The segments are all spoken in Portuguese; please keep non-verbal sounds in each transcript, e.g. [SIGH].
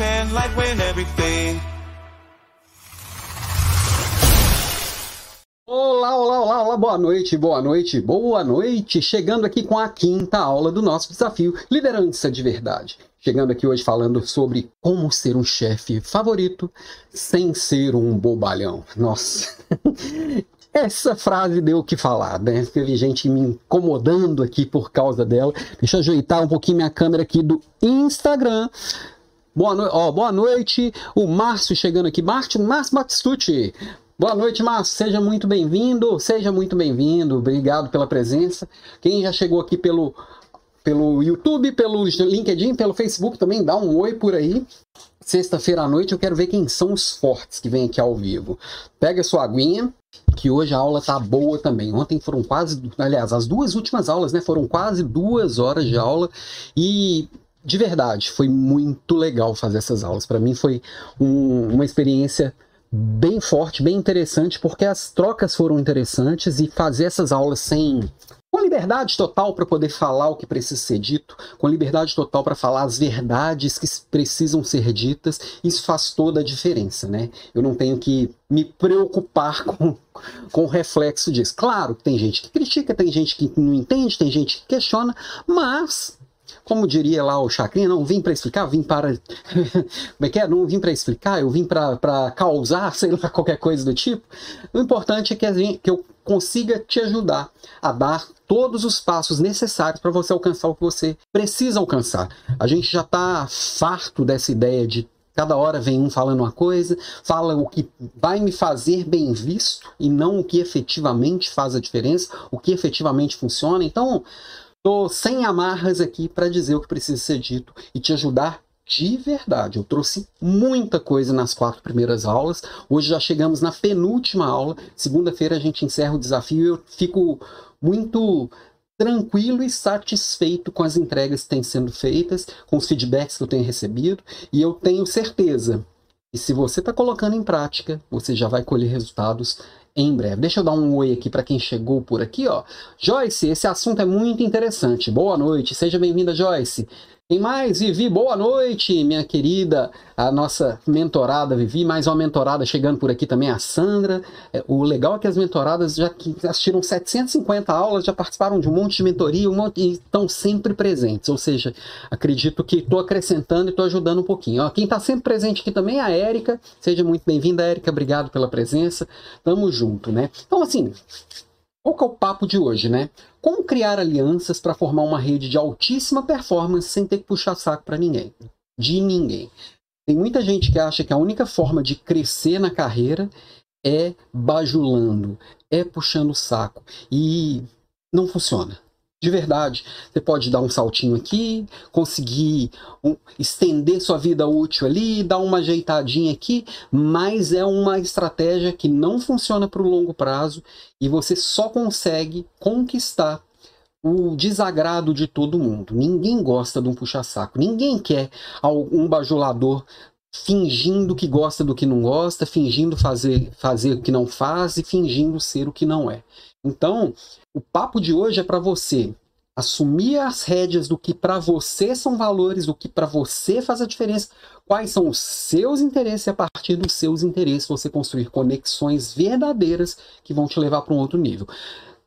everything. Olá, olá, olá, olá, boa noite, boa noite, boa noite. Chegando aqui com a quinta aula do nosso desafio Liderança de Verdade. Chegando aqui hoje falando sobre como ser um chefe favorito sem ser um bobalhão. Nossa, [LAUGHS] essa frase deu o que falar, né? Teve gente me incomodando aqui por causa dela. Deixa eu ajeitar um pouquinho minha câmera aqui do Instagram. Boa, no... oh, boa noite, o Márcio chegando aqui. Márcio, Márcio Batistucci. Boa noite, Márcio. Seja muito bem-vindo. Seja muito bem-vindo. Obrigado pela presença. Quem já chegou aqui pelo, pelo YouTube, pelo LinkedIn, pelo Facebook também, dá um oi por aí. Sexta-feira à noite eu quero ver quem são os fortes que vêm aqui ao vivo. Pega sua aguinha, que hoje a aula tá boa também. Ontem foram quase, aliás, as duas últimas aulas, né, foram quase duas horas de aula e de verdade foi muito legal fazer essas aulas. Para mim foi um, uma experiência bem forte, bem interessante, porque as trocas foram interessantes e fazer essas aulas sem com liberdade total para poder falar o que precisa ser dito, com liberdade total para falar as verdades que precisam ser ditas, isso faz toda a diferença, né? Eu não tenho que me preocupar [LAUGHS] com, com o reflexo disso. Claro, tem gente que critica, tem gente que não entende, tem gente que questiona, mas como diria lá o Chacrinha, não vim para explicar, vim para. [LAUGHS] como é que é? Não vim para explicar, eu vim para causar, [LAUGHS] sei lá, qualquer coisa do tipo. O importante é que, gente, que eu consiga te ajudar a dar todos os passos necessários para você alcançar o que você precisa alcançar. A gente já está farto dessa ideia de Cada hora vem um falando uma coisa, fala o que vai me fazer bem visto e não o que efetivamente faz a diferença, o que efetivamente funciona. Então, Tô sem amarras aqui para dizer o que precisa ser dito e te ajudar de verdade. Eu trouxe muita coisa nas quatro primeiras aulas. Hoje já chegamos na penúltima aula. Segunda-feira a gente encerra o desafio e eu fico muito tranquilo e satisfeito com as entregas que têm sendo feitas, com os feedbacks que eu tenho recebido, e eu tenho certeza que se você está colocando em prática, você já vai colher resultados em breve. Deixa eu dar um oi aqui para quem chegou por aqui, ó. Joyce, esse assunto é muito interessante. Boa noite, seja bem-vinda, Joyce. Tem mais, Vivi, boa noite, minha querida, a nossa mentorada Vivi, mais uma mentorada chegando por aqui também, a Sandra. É, o legal é que as mentoradas já assistiram 750 aulas, já participaram de um monte de mentoria um monte, e estão sempre presentes. Ou seja, acredito que estou acrescentando e estou ajudando um pouquinho. Ó, quem está sempre presente aqui também é a Érica. Seja muito bem-vinda, Érica, obrigado pela presença. Tamo junto, né? Então, assim, qual que é o papo de hoje, né? Como criar alianças para formar uma rede de altíssima performance sem ter que puxar saco para ninguém? De ninguém. Tem muita gente que acha que a única forma de crescer na carreira é bajulando, é puxando saco. E não funciona de verdade. Você pode dar um saltinho aqui, conseguir um, estender sua vida útil ali, dar uma ajeitadinha aqui, mas é uma estratégia que não funciona para o longo prazo e você só consegue conquistar o desagrado de todo mundo. Ninguém gosta de um puxa-saco, ninguém quer um bajulador fingindo que gosta do que não gosta, fingindo fazer, fazer o que não faz e fingindo ser o que não é. Então, o papo de hoje é para você assumir as rédeas do que para você são valores, do que para você faz a diferença, quais são os seus interesses e a partir dos seus interesses você construir conexões verdadeiras que vão te levar para um outro nível.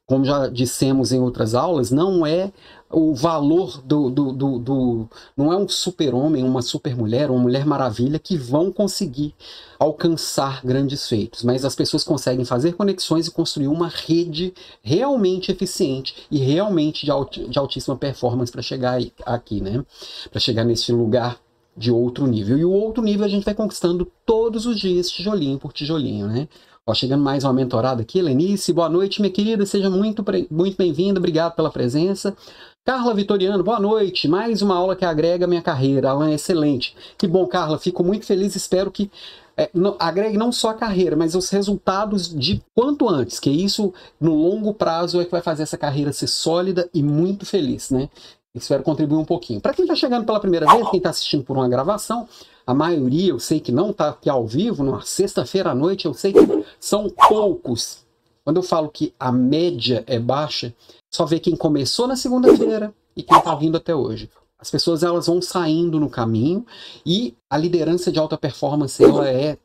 Como já dissemos em outras aulas, não é o valor do. do, do, do não é um super-homem, uma super-mulher, uma mulher maravilha que vão conseguir alcançar grandes feitos, mas as pessoas conseguem fazer conexões e construir uma rede realmente eficiente e realmente de, alt, de altíssima performance para chegar aqui, né? Para chegar nesse lugar de outro nível. E o outro nível a gente vai conquistando todos os dias, tijolinho por tijolinho, né? Ó, chegando mais uma mentorada aqui, Lenice, boa noite, minha querida, seja muito, muito bem-vinda, obrigado pela presença. Carla Vitoriano, boa noite, mais uma aula que agrega minha carreira, aula é excelente. Que bom, Carla, fico muito feliz, espero que é, não, agregue não só a carreira, mas os resultados de quanto antes, que isso no longo prazo é que vai fazer essa carreira ser sólida e muito feliz, né? Espero contribuir um pouquinho. Para quem está chegando pela primeira vez, quem está assistindo por uma gravação, a maioria eu sei que não está aqui ao vivo, numa sexta-feira à noite, eu sei que são poucos. Quando eu falo que a média é baixa, só vê quem começou na segunda-feira e quem está vindo até hoje. As pessoas elas vão saindo no caminho e a liderança de alta performance ela é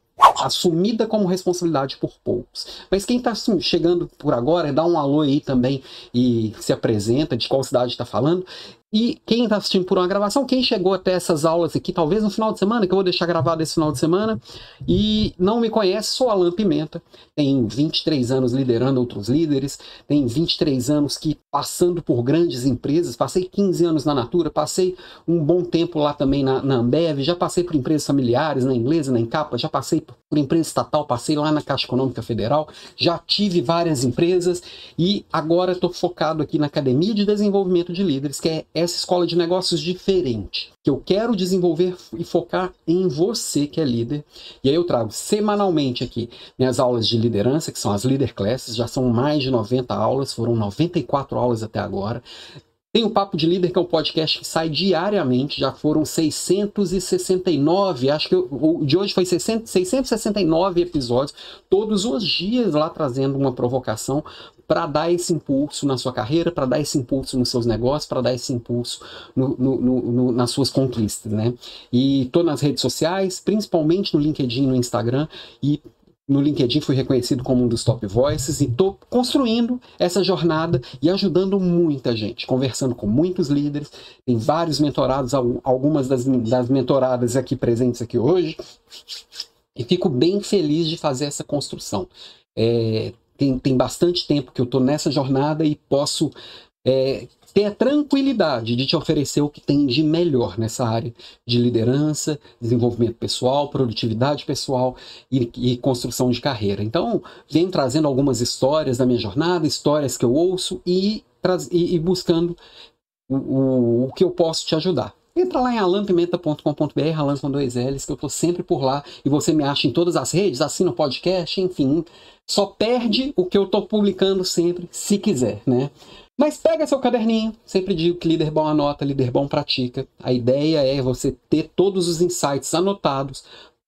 assumida como responsabilidade por poucos. Mas quem está chegando por agora, dá um alô aí também e se apresenta, de qual cidade está falando. E quem está assistindo por uma gravação, quem chegou até essas aulas aqui, talvez no final de semana, que eu vou deixar gravado esse final de semana, e não me conhece, sou Alan Pimenta, tenho 23 anos liderando outros líderes, tenho 23 anos que passando por grandes empresas, passei 15 anos na Natura, passei um bom tempo lá também na, na Ambev, já passei por empresas familiares, na Inglesa, na Encapa, já passei por empresa estatal, passei lá na Caixa Econômica Federal, já tive várias empresas e agora estou focado aqui na Academia de Desenvolvimento de Líderes, que é essa escola de negócios diferente, que eu quero desenvolver e focar em você que é líder. E aí eu trago semanalmente aqui minhas aulas de liderança, que são as Leader Classes, já são mais de 90 aulas, foram 94 aulas até agora. Tem o Papo de Líder, que é um podcast que sai diariamente, já foram 669, acho que o de hoje foi 669 episódios, todos os dias lá trazendo uma provocação para dar esse impulso na sua carreira, para dar esse impulso nos seus negócios, para dar esse impulso no, no, no, nas suas conquistas, né? E estou nas redes sociais, principalmente no LinkedIn, no Instagram, e no LinkedIn fui reconhecido como um dos top voices e estou construindo essa jornada e ajudando muita gente, conversando com muitos líderes, tem vários mentorados, algumas das, das mentoradas aqui presentes aqui hoje, e fico bem feliz de fazer essa construção. É, tem, tem bastante tempo que eu estou nessa jornada e posso é, ter a tranquilidade de te oferecer o que tem de melhor nessa área de liderança, desenvolvimento pessoal, produtividade pessoal e, e construção de carreira. Então, venho trazendo algumas histórias da minha jornada, histórias que eu ouço e, e, e buscando o, o, o que eu posso te ajudar. Entra lá em alampimenta.com.br, alan com dois L's, que eu estou sempre por lá e você me acha em todas as redes, assina o podcast, enfim. Só perde o que eu estou publicando sempre, se quiser, né? Mas pega seu caderninho, sempre digo que líder bom anota, líder bom pratica. A ideia é você ter todos os insights anotados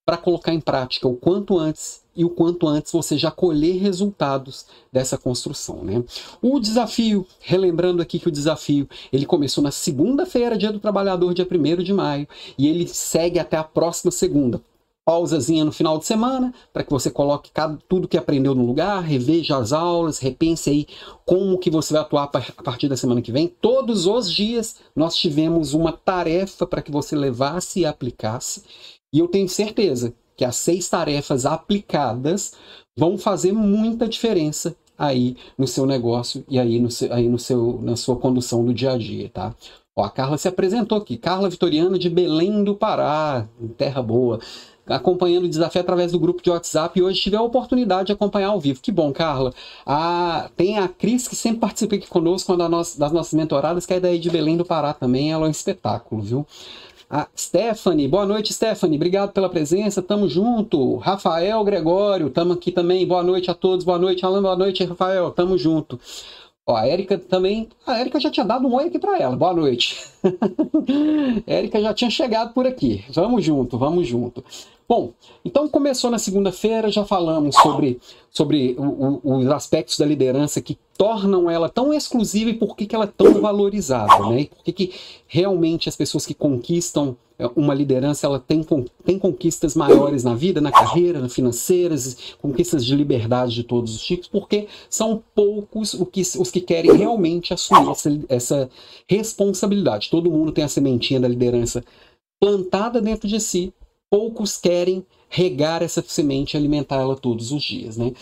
para colocar em prática o quanto antes e o quanto antes você já colher resultados dessa construção, né? O desafio, relembrando aqui que o desafio, ele começou na segunda-feira, dia do trabalhador, dia 1 de maio, e ele segue até a próxima segunda pausazinha no final de semana, para que você coloque cada, tudo que aprendeu no lugar, reveja as aulas, repense aí como que você vai atuar a partir da semana que vem. Todos os dias nós tivemos uma tarefa para que você levasse e aplicasse, e eu tenho certeza que as seis tarefas aplicadas vão fazer muita diferença aí no seu negócio e aí, no seu, aí no seu, na sua condução do dia a dia, tá? Ó, a Carla se apresentou aqui, Carla Vitoriana de Belém do Pará, terra boa acompanhando o desafio através do grupo de WhatsApp e hoje tive a oportunidade de acompanhar ao vivo. Que bom, Carla. A, tem a Cris, que sempre participa aqui conosco uma das nossas mentoradas, que é daí de Belém do Pará também. Ela é um espetáculo, viu? A Stephanie, boa noite, Stephanie. Obrigado pela presença. Tamo junto. Rafael Gregório, tamo aqui também. Boa noite a todos. Boa noite, Alan. Boa noite, Rafael. Tamo junto. Ó, a Érica também. A Érica já tinha dado um oi aqui para ela. Boa noite. [LAUGHS] Érica já tinha chegado por aqui. Vamos junto, vamos junto. Bom, então começou na segunda-feira, já falamos sobre, sobre o, o, os aspectos da liderança que tornam ela tão exclusiva e por que, que ela é tão valorizada, né? E por que, que realmente as pessoas que conquistam uma liderança ela tem, tem conquistas maiores na vida, na carreira, na financeiras, conquistas de liberdade de todos os tipos, porque são poucos os que, os que querem realmente assumir essa, essa responsabilidade. Todo mundo tem a sementinha da liderança plantada dentro de si poucos querem regar essa semente e alimentá-la todos os dias, né?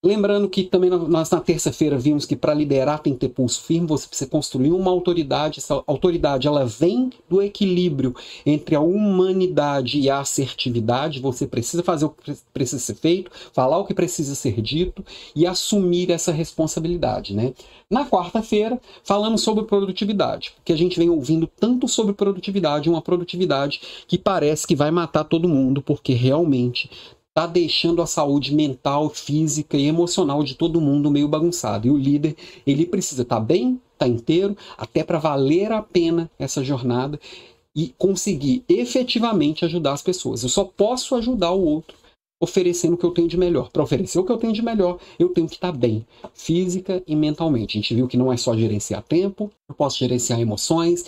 Lembrando que também nós na terça-feira vimos que para liderar tem que ter pulso firme, você precisa construir uma autoridade. Essa autoridade ela vem do equilíbrio entre a humanidade e a assertividade. Você precisa fazer o que precisa ser feito, falar o que precisa ser dito e assumir essa responsabilidade, né? Na quarta-feira, falamos sobre produtividade, porque a gente vem ouvindo tanto sobre produtividade, uma produtividade que parece que vai matar todo mundo, porque realmente está deixando a saúde mental, física e emocional de todo mundo meio bagunçado. E o líder, ele precisa estar tá bem, tá inteiro, até para valer a pena essa jornada e conseguir efetivamente ajudar as pessoas. Eu só posso ajudar o outro oferecendo o que eu tenho de melhor. Para oferecer o que eu tenho de melhor, eu tenho que estar bem, física e mentalmente. A gente viu que não é só gerenciar tempo, eu posso gerenciar emoções,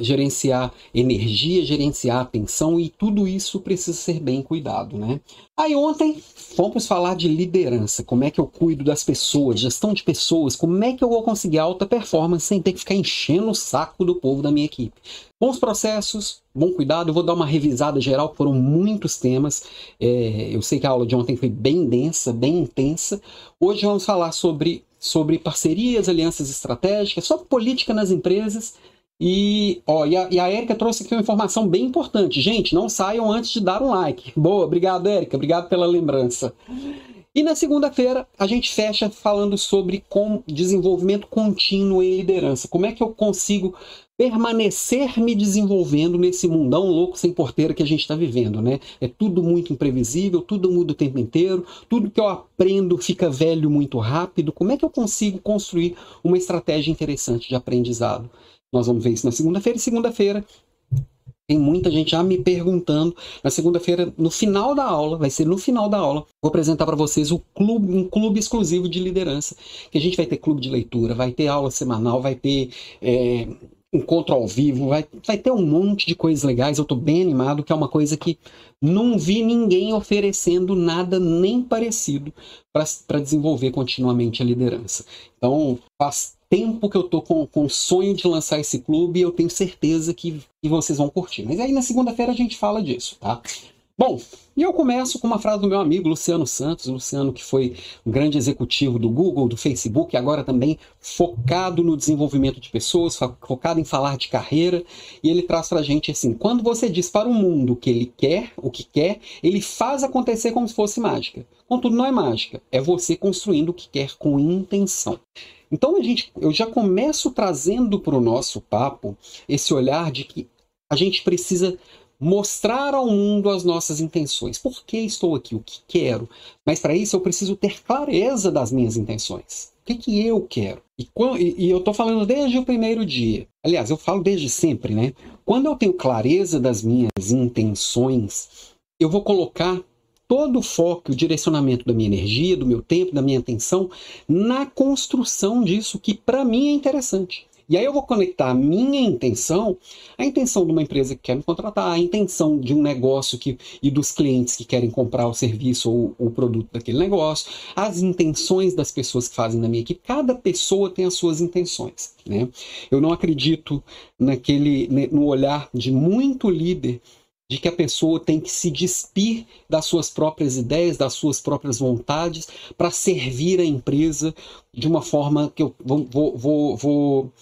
gerenciar energia, gerenciar atenção e tudo isso precisa ser bem cuidado, né? Aí ontem fomos falar de liderança, como é que eu cuido das pessoas, gestão de pessoas, como é que eu vou conseguir alta performance sem ter que ficar enchendo o saco do povo da minha equipe. Bons processos, bom cuidado, vou dar uma revisada geral, foram muitos temas. É, eu sei que a aula de ontem foi bem densa, bem intensa. Hoje vamos falar sobre, sobre parcerias, alianças estratégicas, sobre política nas empresas e, ó, e a, e a Érica trouxe aqui uma informação bem importante. Gente, não saiam antes de dar um like. Boa, obrigado, Érica. Obrigado pela lembrança. E na segunda-feira a gente fecha falando sobre com desenvolvimento contínuo em liderança. Como é que eu consigo permanecer me desenvolvendo nesse mundão louco sem porteira que a gente está vivendo, né? É tudo muito imprevisível, tudo muda o tempo inteiro, tudo que eu aprendo fica velho muito rápido. Como é que eu consigo construir uma estratégia interessante de aprendizado? Nós vamos ver isso na segunda-feira. E segunda-feira tem muita gente já me perguntando. Na segunda-feira, no final da aula, vai ser no final da aula, vou apresentar para vocês o clube, um clube exclusivo de liderança. Que a gente vai ter clube de leitura, vai ter aula semanal, vai ter é, encontro ao vivo, vai, vai ter um monte de coisas legais. Eu estou bem animado, que é uma coisa que não vi ninguém oferecendo nada nem parecido para desenvolver continuamente a liderança. Então, faz tempo que eu tô com, com o sonho de lançar esse clube e eu tenho certeza que, que vocês vão curtir. Mas aí na segunda-feira a gente fala disso, tá? Bom, e eu começo com uma frase do meu amigo Luciano Santos, Luciano que foi um grande executivo do Google, do Facebook, agora também focado no desenvolvimento de pessoas, focado em falar de carreira, e ele traz para a gente assim: quando você diz para o mundo o que ele quer, o que quer, ele faz acontecer como se fosse mágica. Contudo, não é mágica, é você construindo o que quer com intenção. Então a gente, eu já começo trazendo para o nosso papo esse olhar de que a gente precisa mostrar ao mundo as nossas intenções. Por que estou aqui? O que quero? Mas para isso eu preciso ter clareza das minhas intenções. O que, que eu quero? E, e, e eu estou falando desde o primeiro dia. Aliás, eu falo desde sempre, né? Quando eu tenho clareza das minhas intenções, eu vou colocar todo o foco, o direcionamento da minha energia, do meu tempo, da minha atenção na construção disso que para mim é interessante. E aí eu vou conectar a minha intenção, a intenção de uma empresa que quer me contratar, a intenção de um negócio que, e dos clientes que querem comprar o serviço ou o produto daquele negócio, as intenções das pessoas que fazem na minha equipe. Cada pessoa tem as suas intenções. Né? Eu não acredito naquele no olhar de muito líder de que a pessoa tem que se despir das suas próprias ideias, das suas próprias vontades, para servir a empresa de uma forma que eu vou, vou, vou, vou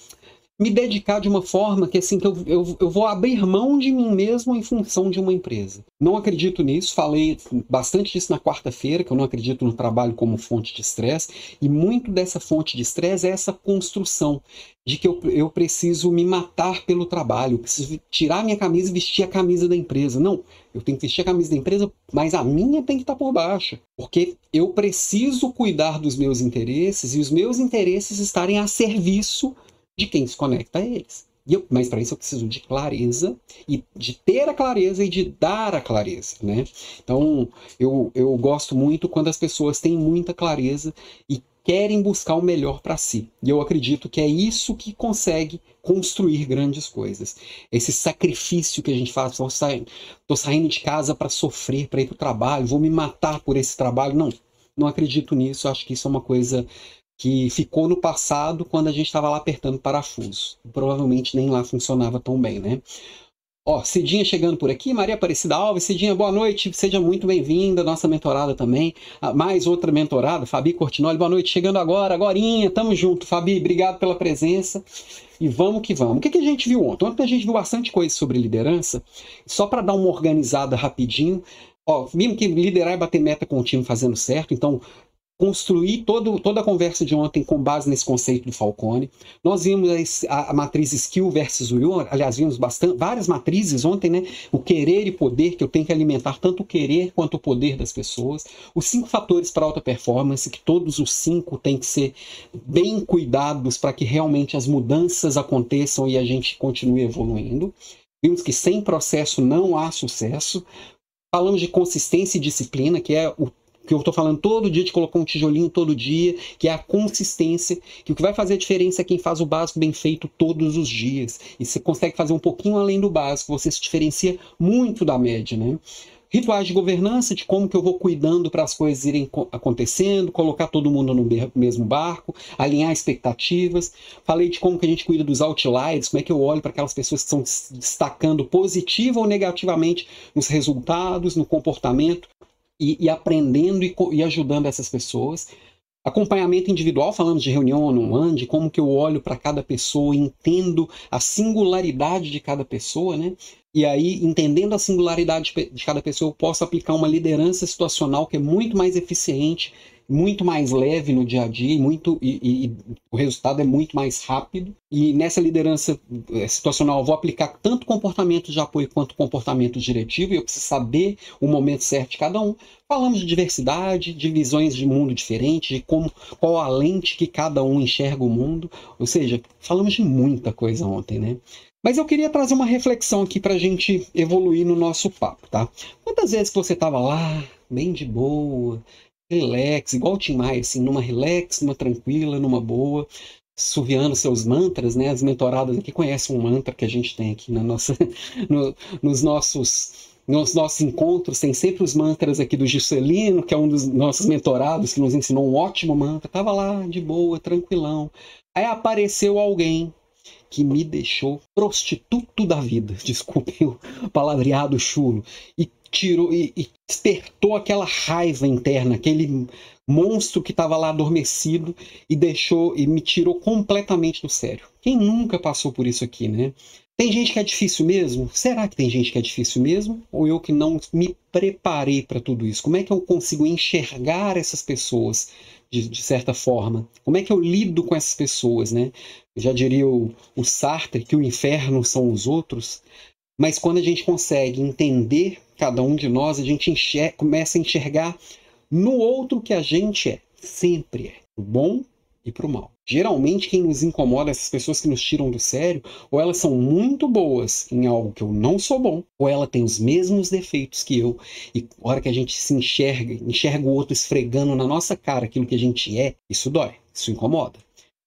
me dedicar de uma forma que assim que eu, eu, eu vou abrir mão de mim mesmo em função de uma empresa. Não acredito nisso, falei bastante disso na quarta-feira, que eu não acredito no trabalho como fonte de estresse, e muito dessa fonte de estresse é essa construção de que eu, eu preciso me matar pelo trabalho, eu preciso tirar minha camisa e vestir a camisa da empresa. Não, eu tenho que vestir a camisa da empresa, mas a minha tem que estar por baixo, porque eu preciso cuidar dos meus interesses e os meus interesses estarem a serviço de quem se conecta a eles. Eu, mas para isso eu preciso de clareza e de ter a clareza e de dar a clareza, né? Então eu, eu gosto muito quando as pessoas têm muita clareza e querem buscar o melhor para si. E eu acredito que é isso que consegue construir grandes coisas. Esse sacrifício que a gente faz, estou saindo, saindo de casa para sofrer, para ir para o trabalho, vou me matar por esse trabalho. Não, não acredito nisso. Acho que isso é uma coisa que ficou no passado quando a gente estava lá apertando parafuso. Provavelmente nem lá funcionava tão bem, né? Ó, Cidinha chegando por aqui, Maria Aparecida Alves, Cidinha, boa noite, seja muito bem-vinda, nossa mentorada também, ah, mais outra mentorada, Fabi Cortinoli, boa noite, chegando agora, agorinha, tamo junto, Fabi, obrigado pela presença, e vamos que vamos. O que, que a gente viu ontem? Ontem a gente viu bastante coisa sobre liderança, só para dar uma organizada rapidinho, Ó, vimos que liderar e bater meta contínuo fazendo certo, então construir todo, toda a conversa de ontem com base nesse conceito do Falcone. Nós vimos a, a matriz skill versus will, aliás, vimos bastante, várias matrizes ontem, né? O querer e poder, que eu tenho que alimentar tanto o querer quanto o poder das pessoas. Os cinco fatores para alta performance, que todos os cinco têm que ser bem cuidados para que realmente as mudanças aconteçam e a gente continue evoluindo. Vimos que sem processo não há sucesso. Falamos de consistência e disciplina, que é o que eu estou falando todo dia de colocar um tijolinho todo dia, que é a consistência, que o que vai fazer a diferença é quem faz o básico bem feito todos os dias. E você consegue fazer um pouquinho além do básico, você se diferencia muito da média, né? Rituais de governança, de como que eu vou cuidando para as coisas irem acontecendo, colocar todo mundo no mesmo barco, alinhar expectativas. Falei de como que a gente cuida dos outliers, como é que eu olho para aquelas pessoas que estão destacando positiva ou negativamente nos resultados, no comportamento e, e aprendendo e, e, ajudando essas pessoas. Acompanhamento individual, falamos de reunião one-on-one, de como que eu olho para cada pessoa, entendo a singularidade de cada pessoa, né? E aí, entendendo a singularidade de cada pessoa, eu posso aplicar uma liderança situacional que é muito mais eficiente muito mais leve no dia a dia muito, e, e, o resultado é muito mais rápido. E nessa liderança eh, situacional, eu vou aplicar tanto comportamento de apoio quanto comportamento diretivo, e eu preciso saber o momento certo de cada um. Falamos de diversidade, de visões de mundo diferentes, de como, qual a lente que cada um enxerga o mundo. Ou seja, falamos de muita coisa ontem, né? Mas eu queria trazer uma reflexão aqui para a gente evoluir no nosso papo, tá? Quantas vezes que você estava lá, bem de boa, relax, igual o Tim Maia, assim, numa relax, numa tranquila, numa boa, suviando seus mantras, né? As mentoradas aqui conhecem um mantra que a gente tem aqui na nossa, [LAUGHS] no, nos nossos nos nossos encontros tem sempre os mantras aqui do Juscelino, que é um dos nossos mentorados, que nos ensinou um ótimo mantra. Tava lá, de boa, tranquilão. Aí apareceu alguém que me deixou prostituto da vida, [LAUGHS] desculpem o palavreado chulo, e tirou e, e despertou aquela raiva interna, aquele monstro que estava lá adormecido e deixou e me tirou completamente do sério. Quem nunca passou por isso aqui, né? Tem gente que é difícil mesmo? Será que tem gente que é difícil mesmo? Ou eu que não me preparei para tudo isso? Como é que eu consigo enxergar essas pessoas de, de, certa forma? Como é que eu lido com essas pessoas, né? Já diria o, o Sartre que o inferno são os outros. Mas quando a gente consegue entender cada um de nós, a gente enxerga, começa a enxergar no outro que a gente é. Sempre é. O bom e para o mal. Geralmente, quem nos incomoda, essas pessoas que nos tiram do sério, ou elas são muito boas em algo que eu não sou bom, ou ela tem os mesmos defeitos que eu. E a hora que a gente se enxerga, enxerga o outro esfregando na nossa cara aquilo que a gente é, isso dói, isso incomoda.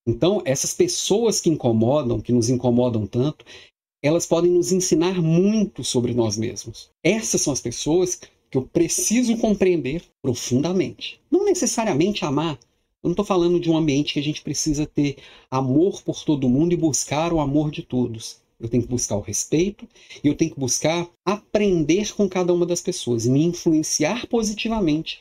Então, essas pessoas que incomodam, que nos incomodam tanto, elas podem nos ensinar muito sobre nós mesmos. Essas são as pessoas que eu preciso compreender profundamente. Não necessariamente amar. Eu não estou falando de um ambiente que a gente precisa ter amor por todo mundo e buscar o amor de todos. Eu tenho que buscar o respeito e eu tenho que buscar aprender com cada uma das pessoas me influenciar positivamente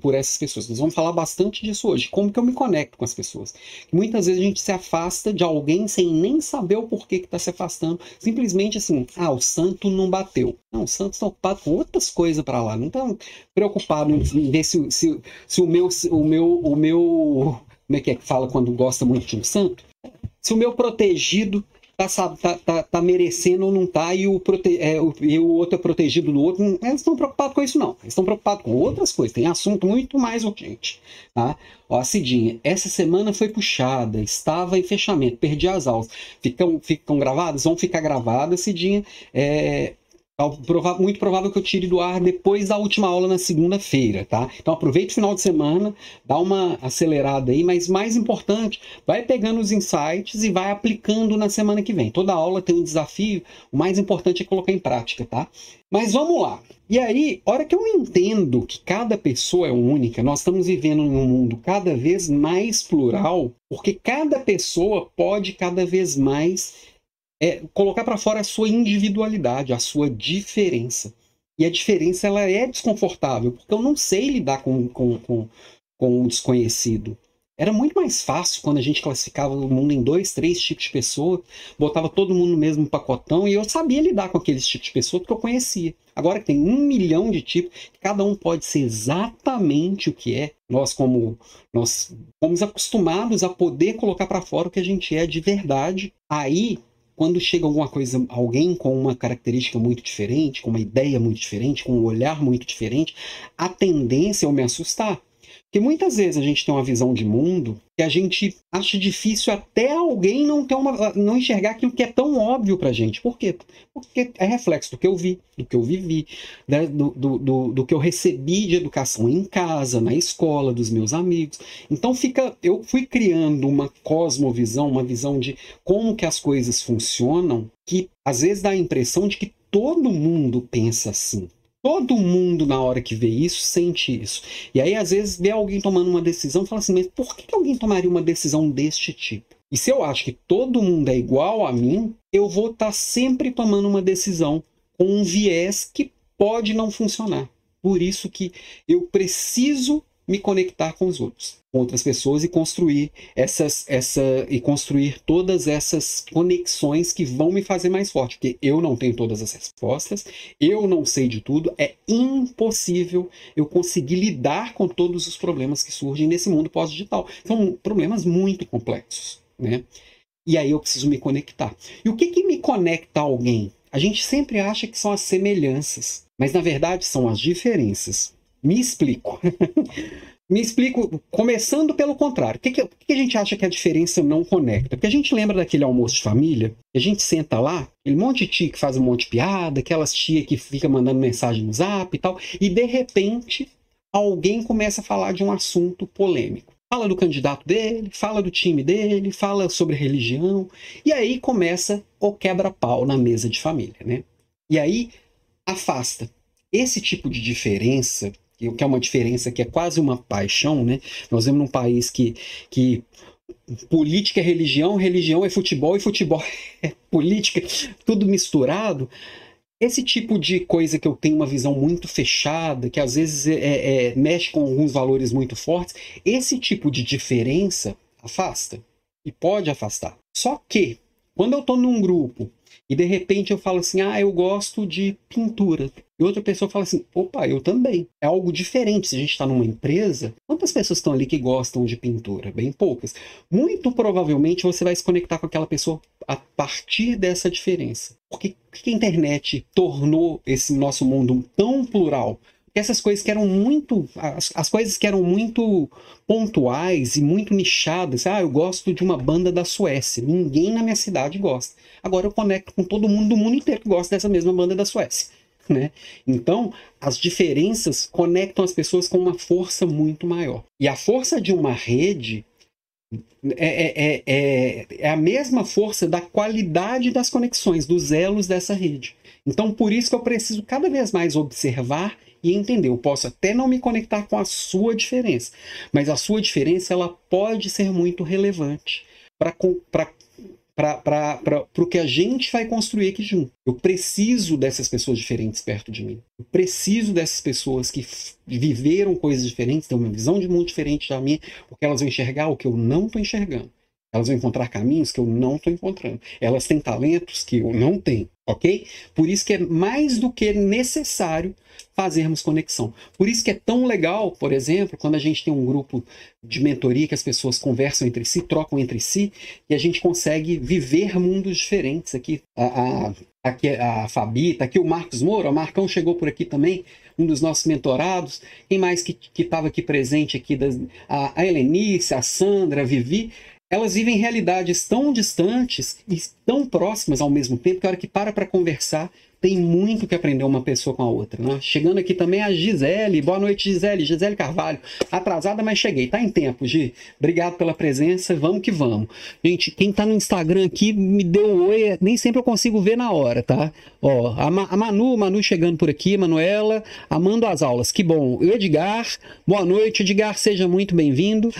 por essas pessoas. Nós vamos falar bastante disso hoje, como que eu me conecto com as pessoas. Muitas vezes a gente se afasta de alguém sem nem saber o porquê que está se afastando, simplesmente assim, ah, o santo não bateu. Não, o santo está ocupado com outras coisas para lá, não está preocupado em ver se, se, se o meu, o meu, o meu, como é que é que fala quando gosta muito de um santo? Se o meu protegido tá, tá, tá, tá merecendo ou não tá, e o, prote, é, o, e o outro é protegido do outro. Eles estão preocupados com isso, não. Eles estão preocupados com outras coisas. Tem assunto muito mais urgente. Tá? Ó, Cidinha, essa semana foi puxada, estava em fechamento, perdi as aulas. Ficam, ficam gravadas? Vão ficar gravadas, Cidinha. É, muito provável que eu tire do ar depois da última aula na segunda-feira, tá? Então aproveite o final de semana, dá uma acelerada aí, mas mais importante, vai pegando os insights e vai aplicando na semana que vem. Toda aula tem um desafio, o mais importante é colocar em prática, tá? Mas vamos lá. E aí, hora que eu entendo que cada pessoa é única, nós estamos vivendo em um mundo cada vez mais plural, porque cada pessoa pode cada vez mais é colocar para fora a sua individualidade, a sua diferença. E a diferença ela é desconfortável, porque eu não sei lidar com, com, com, com o desconhecido. Era muito mais fácil quando a gente classificava o mundo em dois, três tipos de pessoa, botava todo mundo no mesmo pacotão e eu sabia lidar com aqueles tipos de pessoa porque eu conhecia. Agora que tem um milhão de tipos, cada um pode ser exatamente o que é. Nós como nós fomos acostumados a poder colocar para fora o que a gente é de verdade. Aí quando chega alguma coisa, alguém com uma característica muito diferente, com uma ideia muito diferente, com um olhar muito diferente, a tendência é eu me assustar. Porque muitas vezes a gente tem uma visão de mundo que a gente acha difícil até alguém não ter uma não enxergar aquilo que é tão óbvio pra gente. Por quê? Porque é reflexo do que eu vi, do que eu vivi, né? do, do, do, do, que eu recebi de educação em casa, na escola, dos meus amigos. Então fica. Eu fui criando uma cosmovisão, uma visão de como que as coisas funcionam, que às vezes dá a impressão de que todo mundo pensa assim. Todo mundo, na hora que vê isso, sente isso. E aí, às vezes, vê alguém tomando uma decisão e fala assim: mas por que alguém tomaria uma decisão deste tipo? E se eu acho que todo mundo é igual a mim, eu vou estar tá sempre tomando uma decisão com um viés que pode não funcionar. Por isso que eu preciso me conectar com os outros, com outras pessoas e construir essas essa e construir todas essas conexões que vão me fazer mais forte, porque eu não tenho todas as respostas, eu não sei de tudo, é impossível eu conseguir lidar com todos os problemas que surgem nesse mundo pós-digital. São problemas muito complexos, né? E aí eu preciso me conectar. E o que que me conecta a alguém? A gente sempre acha que são as semelhanças, mas na verdade são as diferenças. Me explico. [LAUGHS] Me explico, começando pelo contrário. O que, que, que, a gente acha que a diferença não conecta? Porque a gente lembra daquele almoço de família, a gente senta lá, aquele monte de tia que faz um monte de piada, aquelas tia que fica mandando mensagem no zap e tal, e de repente alguém começa a falar de um assunto polêmico. Fala do candidato dele, fala do time dele, fala sobre religião, e aí começa o quebra-pau na mesa de família, né? E aí afasta. Esse tipo de diferença que é uma diferença que é quase uma paixão, né? Nós vemos num país que, que política é religião, religião é futebol e futebol [LAUGHS] é política, tudo misturado. Esse tipo de coisa que eu tenho uma visão muito fechada, que às vezes é, é, é mexe com alguns valores muito fortes, esse tipo de diferença afasta e pode afastar. Só que quando eu estou num grupo e de repente eu falo assim, ah, eu gosto de pintura. E outra pessoa fala assim, opa, eu também. É algo diferente. Se a gente está numa empresa, quantas pessoas estão ali que gostam de pintura? Bem poucas. Muito provavelmente você vai se conectar com aquela pessoa a partir dessa diferença. Porque que a internet tornou esse nosso mundo tão plural? Essas coisas que eram muito. As, as, coisas que eram muito pontuais e muito nichadas. Ah, eu gosto de uma banda da Suécia. Ninguém na minha cidade gosta. Agora eu conecto com todo mundo do mundo inteiro que gosta dessa mesma banda da Suécia. Né? Então, as diferenças conectam as pessoas com uma força muito maior. E a força de uma rede é, é, é, é, a mesma força da qualidade das conexões, dos elos dessa rede. Então, por isso que eu preciso cada vez mais observar e entender. Eu posso até não me conectar com a sua diferença, mas a sua diferença ela pode ser muito relevante para o que a gente vai construir aqui junto. Eu preciso dessas pessoas diferentes perto de mim. Eu preciso dessas pessoas que viveram coisas diferentes, têm uma visão de mundo diferente da minha, porque elas vão enxergar o que eu não estou enxergando. Elas vão encontrar caminhos que eu não estou encontrando. Elas têm talentos que eu não tenho, ok? Por isso que é mais do que necessário fazermos conexão. Por isso que é tão legal, por exemplo, quando a gente tem um grupo de mentoria que as pessoas conversam entre si, trocam entre si, e a gente consegue viver mundos diferentes. Aqui a, a, aqui a Fabi, tá aqui o Marcos Moura, o Marcão chegou por aqui também, um dos nossos mentorados. Quem mais que estava aqui presente aqui? Das, a, a Helenice, a Sandra, a Vivi elas vivem realidades tão distantes e tão próximas ao mesmo tempo que a hora que para para conversar tem muito que aprender uma pessoa com a outra. Né? Chegando aqui também a Gisele. Boa noite, Gisele. Gisele Carvalho. Atrasada, mas cheguei. Tá em tempo, Gi. Obrigado pela presença. Vamos que vamos. Gente, quem tá no Instagram aqui me deu um oi. Nem sempre eu consigo ver na hora, tá? Ó, a, Ma a Manu, Manu chegando por aqui, Manuela, amando as aulas. Que bom. Edgar, boa noite, Edgar. Seja muito bem-vindo.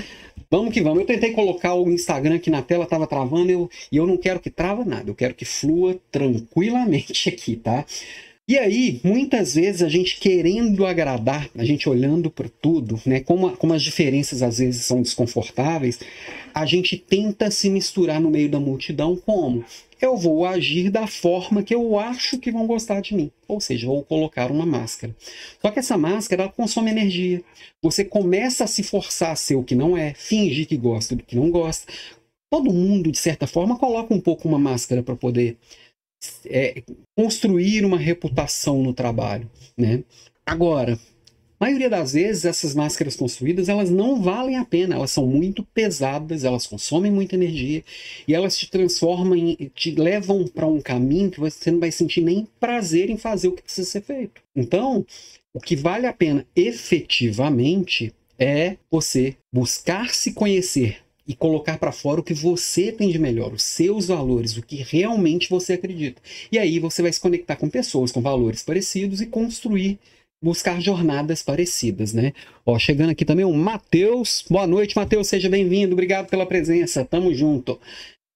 Vamos que vamos. Eu tentei colocar o Instagram aqui na tela, estava travando, eu, e eu não quero que trava nada, eu quero que flua tranquilamente [LAUGHS] aqui, tá? E aí, muitas vezes a gente querendo agradar, a gente olhando para tudo, né? Como, como as diferenças às vezes são desconfortáveis, a gente tenta se misturar no meio da multidão como? Eu vou agir da forma que eu acho que vão gostar de mim. Ou seja, vou colocar uma máscara. Só que essa máscara ela consome energia. Você começa a se forçar a ser o que não é, fingir que gosta do que não gosta. Todo mundo, de certa forma, coloca um pouco uma máscara para poder é, construir uma reputação no trabalho. Né? Agora, maioria das vezes essas máscaras construídas elas não valem a pena, elas são muito pesadas, elas consomem muita energia e elas te transformam, em, te levam para um caminho que você não vai sentir nem prazer em fazer o que precisa ser feito. Então, o que vale a pena efetivamente é você buscar se conhecer e colocar para fora o que você tem de melhor, os seus valores, o que realmente você acredita. E aí você vai se conectar com pessoas com valores parecidos e construir buscar jornadas parecidas, né? Ó, chegando aqui também o Matheus. Boa noite, Matheus, seja bem-vindo. Obrigado pela presença. Tamo junto.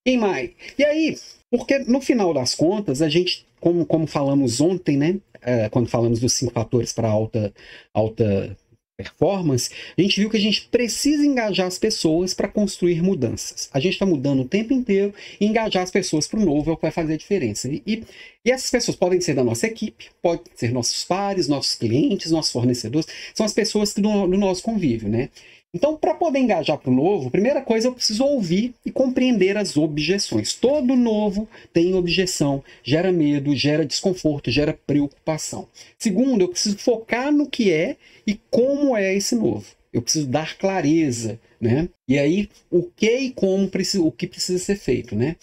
Quem mais? E aí, porque no final das contas, a gente, como, como falamos ontem, né? É, quando falamos dos cinco fatores para alta, alta performance, a gente viu que a gente precisa engajar as pessoas para construir mudanças. A gente está mudando o tempo inteiro e engajar as pessoas para o novo é o que vai fazer a diferença. E, e, essas pessoas podem ser da nossa equipe, podem ser nossos pares, nossos clientes, nossos fornecedores, são as pessoas do, do nosso convívio, né? Então, para poder engajar para o novo, primeira coisa eu preciso ouvir e compreender as objeções. Todo novo tem objeção, gera medo, gera desconforto, gera preocupação. Segundo, eu preciso focar no que é e como é esse novo. Eu preciso dar clareza, né? E aí, o que e como o que precisa ser feito, né?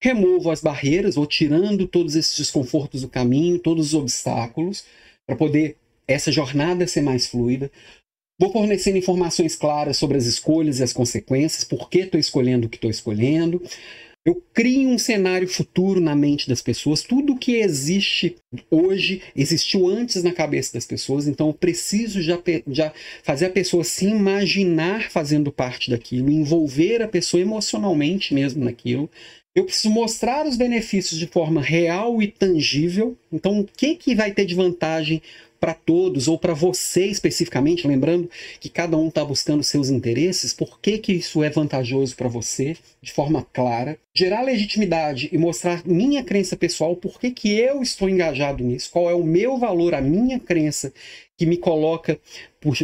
Removo as barreiras, vou tirando todos esses desconfortos do caminho, todos os obstáculos, para poder essa jornada ser mais fluida. Vou fornecendo informações claras sobre as escolhas e as consequências, por que estou escolhendo o que estou escolhendo. Eu crio um cenário futuro na mente das pessoas. Tudo que existe hoje existiu antes na cabeça das pessoas, então eu preciso já, já fazer a pessoa se imaginar fazendo parte daquilo, envolver a pessoa emocionalmente mesmo naquilo. Eu preciso mostrar os benefícios de forma real e tangível. Então, o que, que vai ter de vantagem para todos ou para você especificamente, lembrando que cada um está buscando seus interesses, por que, que isso é vantajoso para você, de forma clara, gerar legitimidade e mostrar minha crença pessoal, por que, que eu estou engajado nisso, qual é o meu valor, a minha crença que me coloca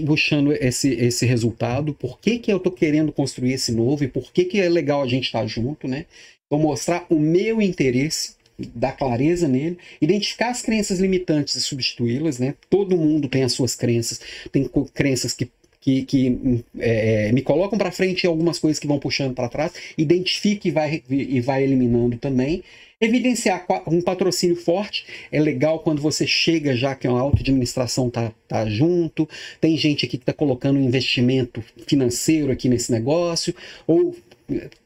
puxando esse, esse resultado, por que, que eu estou querendo construir esse novo e por que, que é legal a gente estar tá junto, né? Vou mostrar o meu interesse dar clareza nele, identificar as crenças limitantes e substituí-las, né? Todo mundo tem as suas crenças, tem crenças que que, que é, me colocam para frente e algumas coisas que vão puxando para trás, identifique e vai, e vai eliminando também. Evidenciar um patrocínio forte é legal quando você chega já que a auto-administração tá, tá junto, tem gente aqui que está colocando um investimento financeiro aqui nesse negócio, ou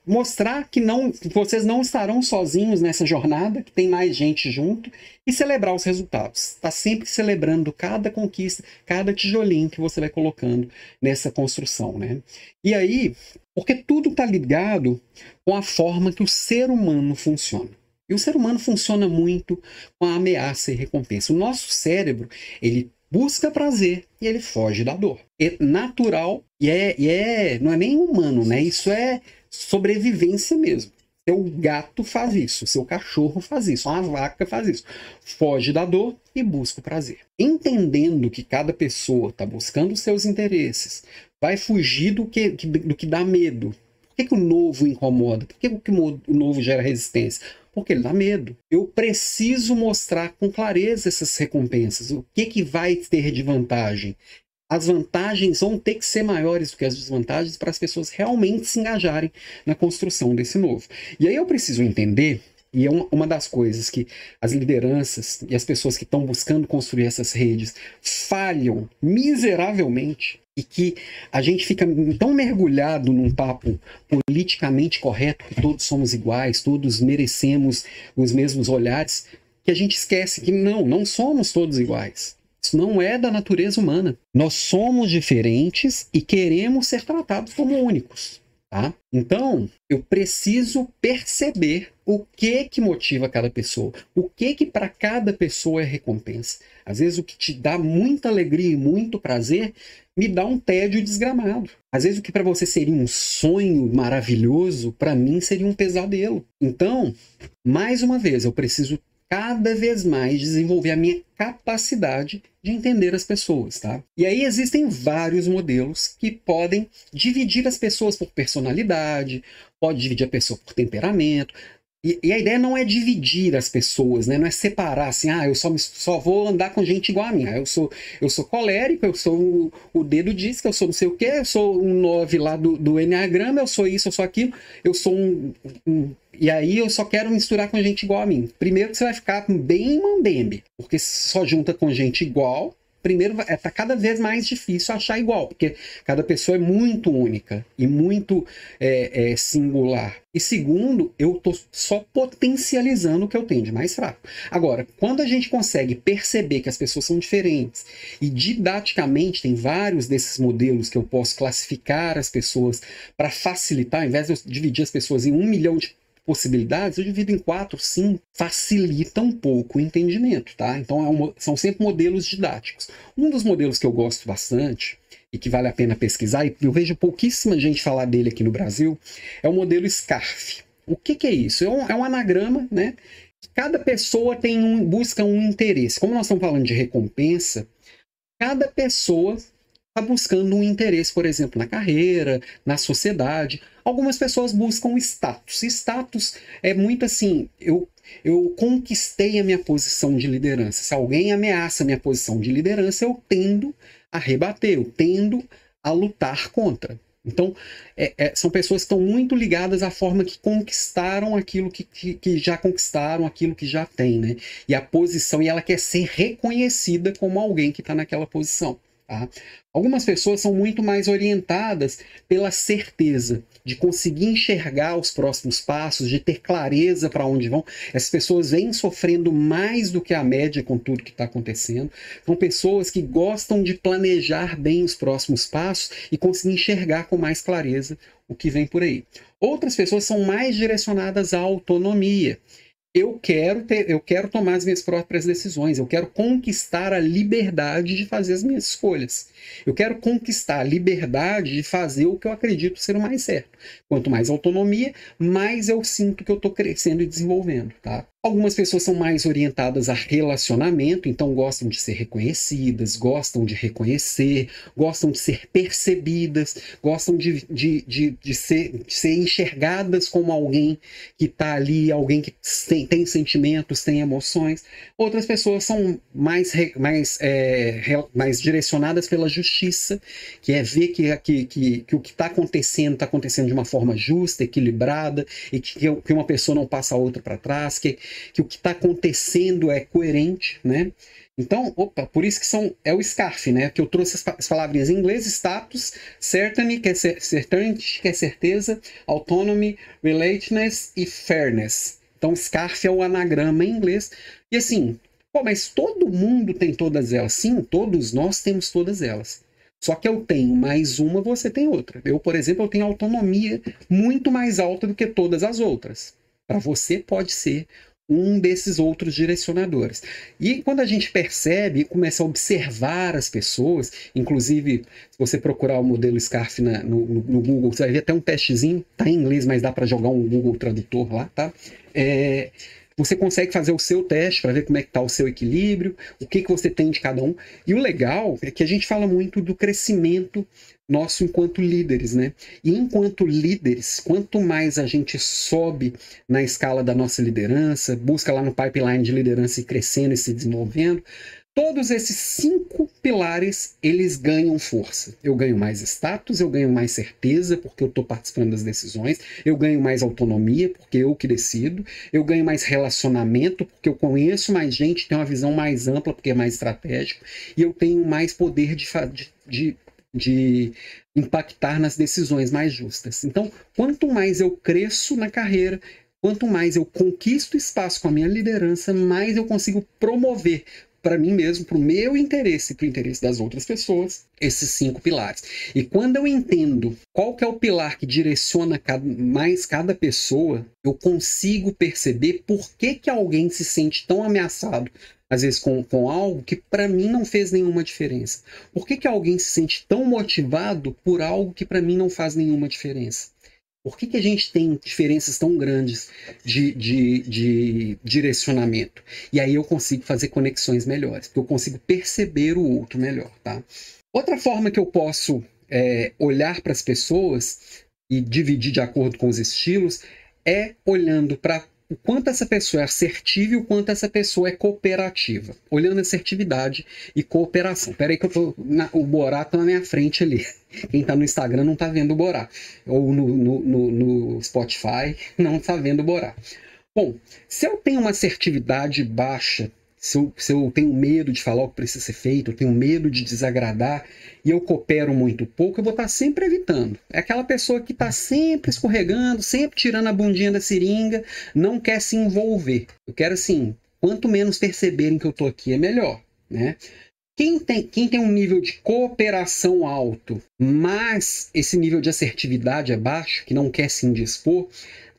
mostrar que não, vocês não estarão sozinhos nessa jornada, que tem mais gente junto e celebrar os resultados. Está sempre celebrando cada conquista, cada tijolinho que você vai colocando nessa construção, né? E aí, porque tudo está ligado com a forma que o ser humano funciona. E o ser humano funciona muito com a ameaça e recompensa. O nosso cérebro, ele busca prazer e ele foge da dor. É natural e é, e é não é nem humano, né? Isso é sobrevivência mesmo. Seu gato faz isso, seu cachorro faz isso, uma vaca faz isso. Foge da dor e busca o prazer. Entendendo que cada pessoa está buscando seus interesses, vai fugir do que, do que dá medo. Por que, que o novo incomoda? Por que, que o novo gera resistência? Porque ele dá medo. Eu preciso mostrar com clareza essas recompensas. O que, que vai ter de vantagem? As vantagens vão ter que ser maiores do que as desvantagens para as pessoas realmente se engajarem na construção desse novo. E aí eu preciso entender, e é uma das coisas que as lideranças e as pessoas que estão buscando construir essas redes falham miseravelmente, e que a gente fica tão mergulhado num papo politicamente correto, que todos somos iguais, todos merecemos os mesmos olhares, que a gente esquece que não, não somos todos iguais. Isso não é da natureza humana. Nós somos diferentes e queremos ser tratados como únicos. Tá? Então, eu preciso perceber o que que motiva cada pessoa, o que que para cada pessoa é recompensa. Às vezes o que te dá muita alegria e muito prazer me dá um tédio desgramado. Às vezes o que para você seria um sonho maravilhoso, para mim seria um pesadelo. Então, mais uma vez, eu preciso cada vez mais desenvolver a minha capacidade de entender as pessoas, tá? E aí existem vários modelos que podem dividir as pessoas por personalidade, pode dividir a pessoa por temperamento, e, e, a ideia não é dividir as pessoas, né? Não é separar assim, ah, eu só, me, só vou andar com gente igual a mim. Eu sou, eu sou colérico, eu sou o, o dedo diz que eu sou não sei o quê, eu sou um 9 lá do, do Enneagrama, eu sou isso, eu sou aquilo, eu sou um, um e aí eu só quero misturar com gente igual a mim. Primeiro que você vai ficar bem mambembe, porque só junta com gente igual, primeiro é, cada vez mais difícil achar igual, porque cada pessoa é muito única e muito é, é, singular. E segundo, eu estou só potencializando o que eu tenho de mais fraco. Agora, quando a gente consegue perceber que as pessoas são diferentes e didaticamente tem vários desses modelos que eu posso classificar as pessoas para facilitar, ao invés de eu dividir as pessoas em um milhão de possibilidades, eu divido em quatro, cinco, facilita um pouco o entendimento, tá? Então é são sempre modelos didáticos. Um dos modelos que eu gosto bastante e que vale a pena pesquisar, e eu vejo pouquíssima gente falar dele aqui no Brasil, é o modelo SCARF. O que, que é isso? É um, é um anagrama, né? Cada pessoa tem um, busca um interesse. Como nós estamos falando de recompensa, cada pessoa está buscando um interesse, por exemplo, na carreira, na sociedade. Algumas pessoas buscam status. Status é muito assim, eu, eu conquistei a minha posição de liderança. Se alguém ameaça a minha posição de liderança, eu tendo a rebater, eu tendo a lutar contra. Então, é, é, são pessoas que estão muito ligadas à forma que conquistaram aquilo que, que, que, já conquistaram, aquilo que já tem, né? E a posição, e ela quer ser reconhecida como alguém que está naquela posição. Tá? Algumas pessoas são muito mais orientadas pela certeza de conseguir enxergar os próximos passos, de ter clareza para onde vão. Essas pessoas vêm sofrendo mais do que a média com tudo que está acontecendo. São pessoas que gostam de planejar bem os próximos passos e conseguir enxergar com mais clareza o que vem por aí. Outras pessoas são mais direcionadas à autonomia eu quero ter, eu quero tomar as minhas próprias decisões, eu quero conquistar a liberdade de fazer as minhas escolhas. Eu quero conquistar a liberdade de fazer o que eu acredito ser o mais certo. Quanto mais autonomia, mais eu sinto que eu estou crescendo e desenvolvendo, tá? Algumas pessoas são mais orientadas a relacionamento, então gostam de ser reconhecidas, gostam de reconhecer, gostam de ser percebidas, gostam de, de, de, de ser, de ser enxergadas como alguém que está ali, alguém que tem, tem sentimentos, tem emoções. Outras pessoas são mais, mais, é, mais direcionadas pela justiça, que é ver que, que, que, que o que está acontecendo está acontecendo de uma forma justa, equilibrada, e que, que uma pessoa não passa a outra para trás, que que o que está acontecendo é coerente, né? Então, opa, por isso que são é o SCARF, né? Que eu trouxe as, as palavrinhas em inglês, status, certainty, que é certainty, que é certeza, autonomy, relatedness e fairness. Então, SCARF é o anagrama em inglês. E assim, pô, mas todo mundo tem todas elas. Sim, todos nós temos todas elas. Só que eu tenho mais uma, você tem outra. Eu, por exemplo, eu tenho autonomia muito mais alta do que todas as outras. Para você pode ser um desses outros direcionadores. E quando a gente percebe, começa a observar as pessoas, inclusive, se você procurar o modelo SCARF na, no, no, Google, você vai ver até um testezinho, tá em inglês, mas dá para jogar um Google Tradutor lá, tá? É, você consegue fazer o seu teste para ver como é que está o seu equilíbrio, o que, que você tem de cada um. E o legal é que a gente fala muito do crescimento nosso enquanto líderes, né? E enquanto líderes, quanto mais a gente sobe na escala da nossa liderança, busca lá no pipeline de liderança e crescendo e se desenvolvendo, Todos esses cinco pilares, eles ganham força. Eu ganho mais status, eu ganho mais certeza, porque eu estou participando das decisões, eu ganho mais autonomia, porque eu que decido, eu ganho mais relacionamento, porque eu conheço mais gente, tenho uma visão mais ampla, porque é mais estratégico, e eu tenho mais poder de, de, de impactar nas decisões mais justas. Então, quanto mais eu cresço na carreira, quanto mais eu conquisto espaço com a minha liderança, mais eu consigo promover para mim mesmo, para o meu interesse e para o interesse das outras pessoas, esses cinco pilares. E quando eu entendo qual que é o pilar que direciona cada, mais cada pessoa, eu consigo perceber por que, que alguém se sente tão ameaçado às vezes com, com algo que para mim não fez nenhuma diferença? Por que, que alguém se sente tão motivado por algo que para mim não faz nenhuma diferença? Por que, que a gente tem diferenças tão grandes de, de, de direcionamento? E aí eu consigo fazer conexões melhores, porque eu consigo perceber o outro melhor, tá? Outra forma que eu posso é, olhar para as pessoas e dividir de acordo com os estilos é olhando para o quanto essa pessoa é assertiva e o quanto essa pessoa é cooperativa. Olhando assertividade e cooperação. Peraí que eu tô. Na, o Borá tá na minha frente ali. Quem tá no Instagram não tá vendo o Borá. Ou no, no, no, no Spotify não tá vendo o Borá. Bom, se eu tenho uma assertividade baixa se eu, se eu tenho medo de falar o que precisa ser feito, eu tenho medo de desagradar e eu coopero muito pouco, eu vou estar sempre evitando. É aquela pessoa que está sempre escorregando, sempre tirando a bundinha da seringa, não quer se envolver. Eu quero assim, quanto menos perceberem que eu estou aqui é melhor, né? Quem tem, quem tem um nível de cooperação alto, mas esse nível de assertividade é baixo, que não quer se indispor,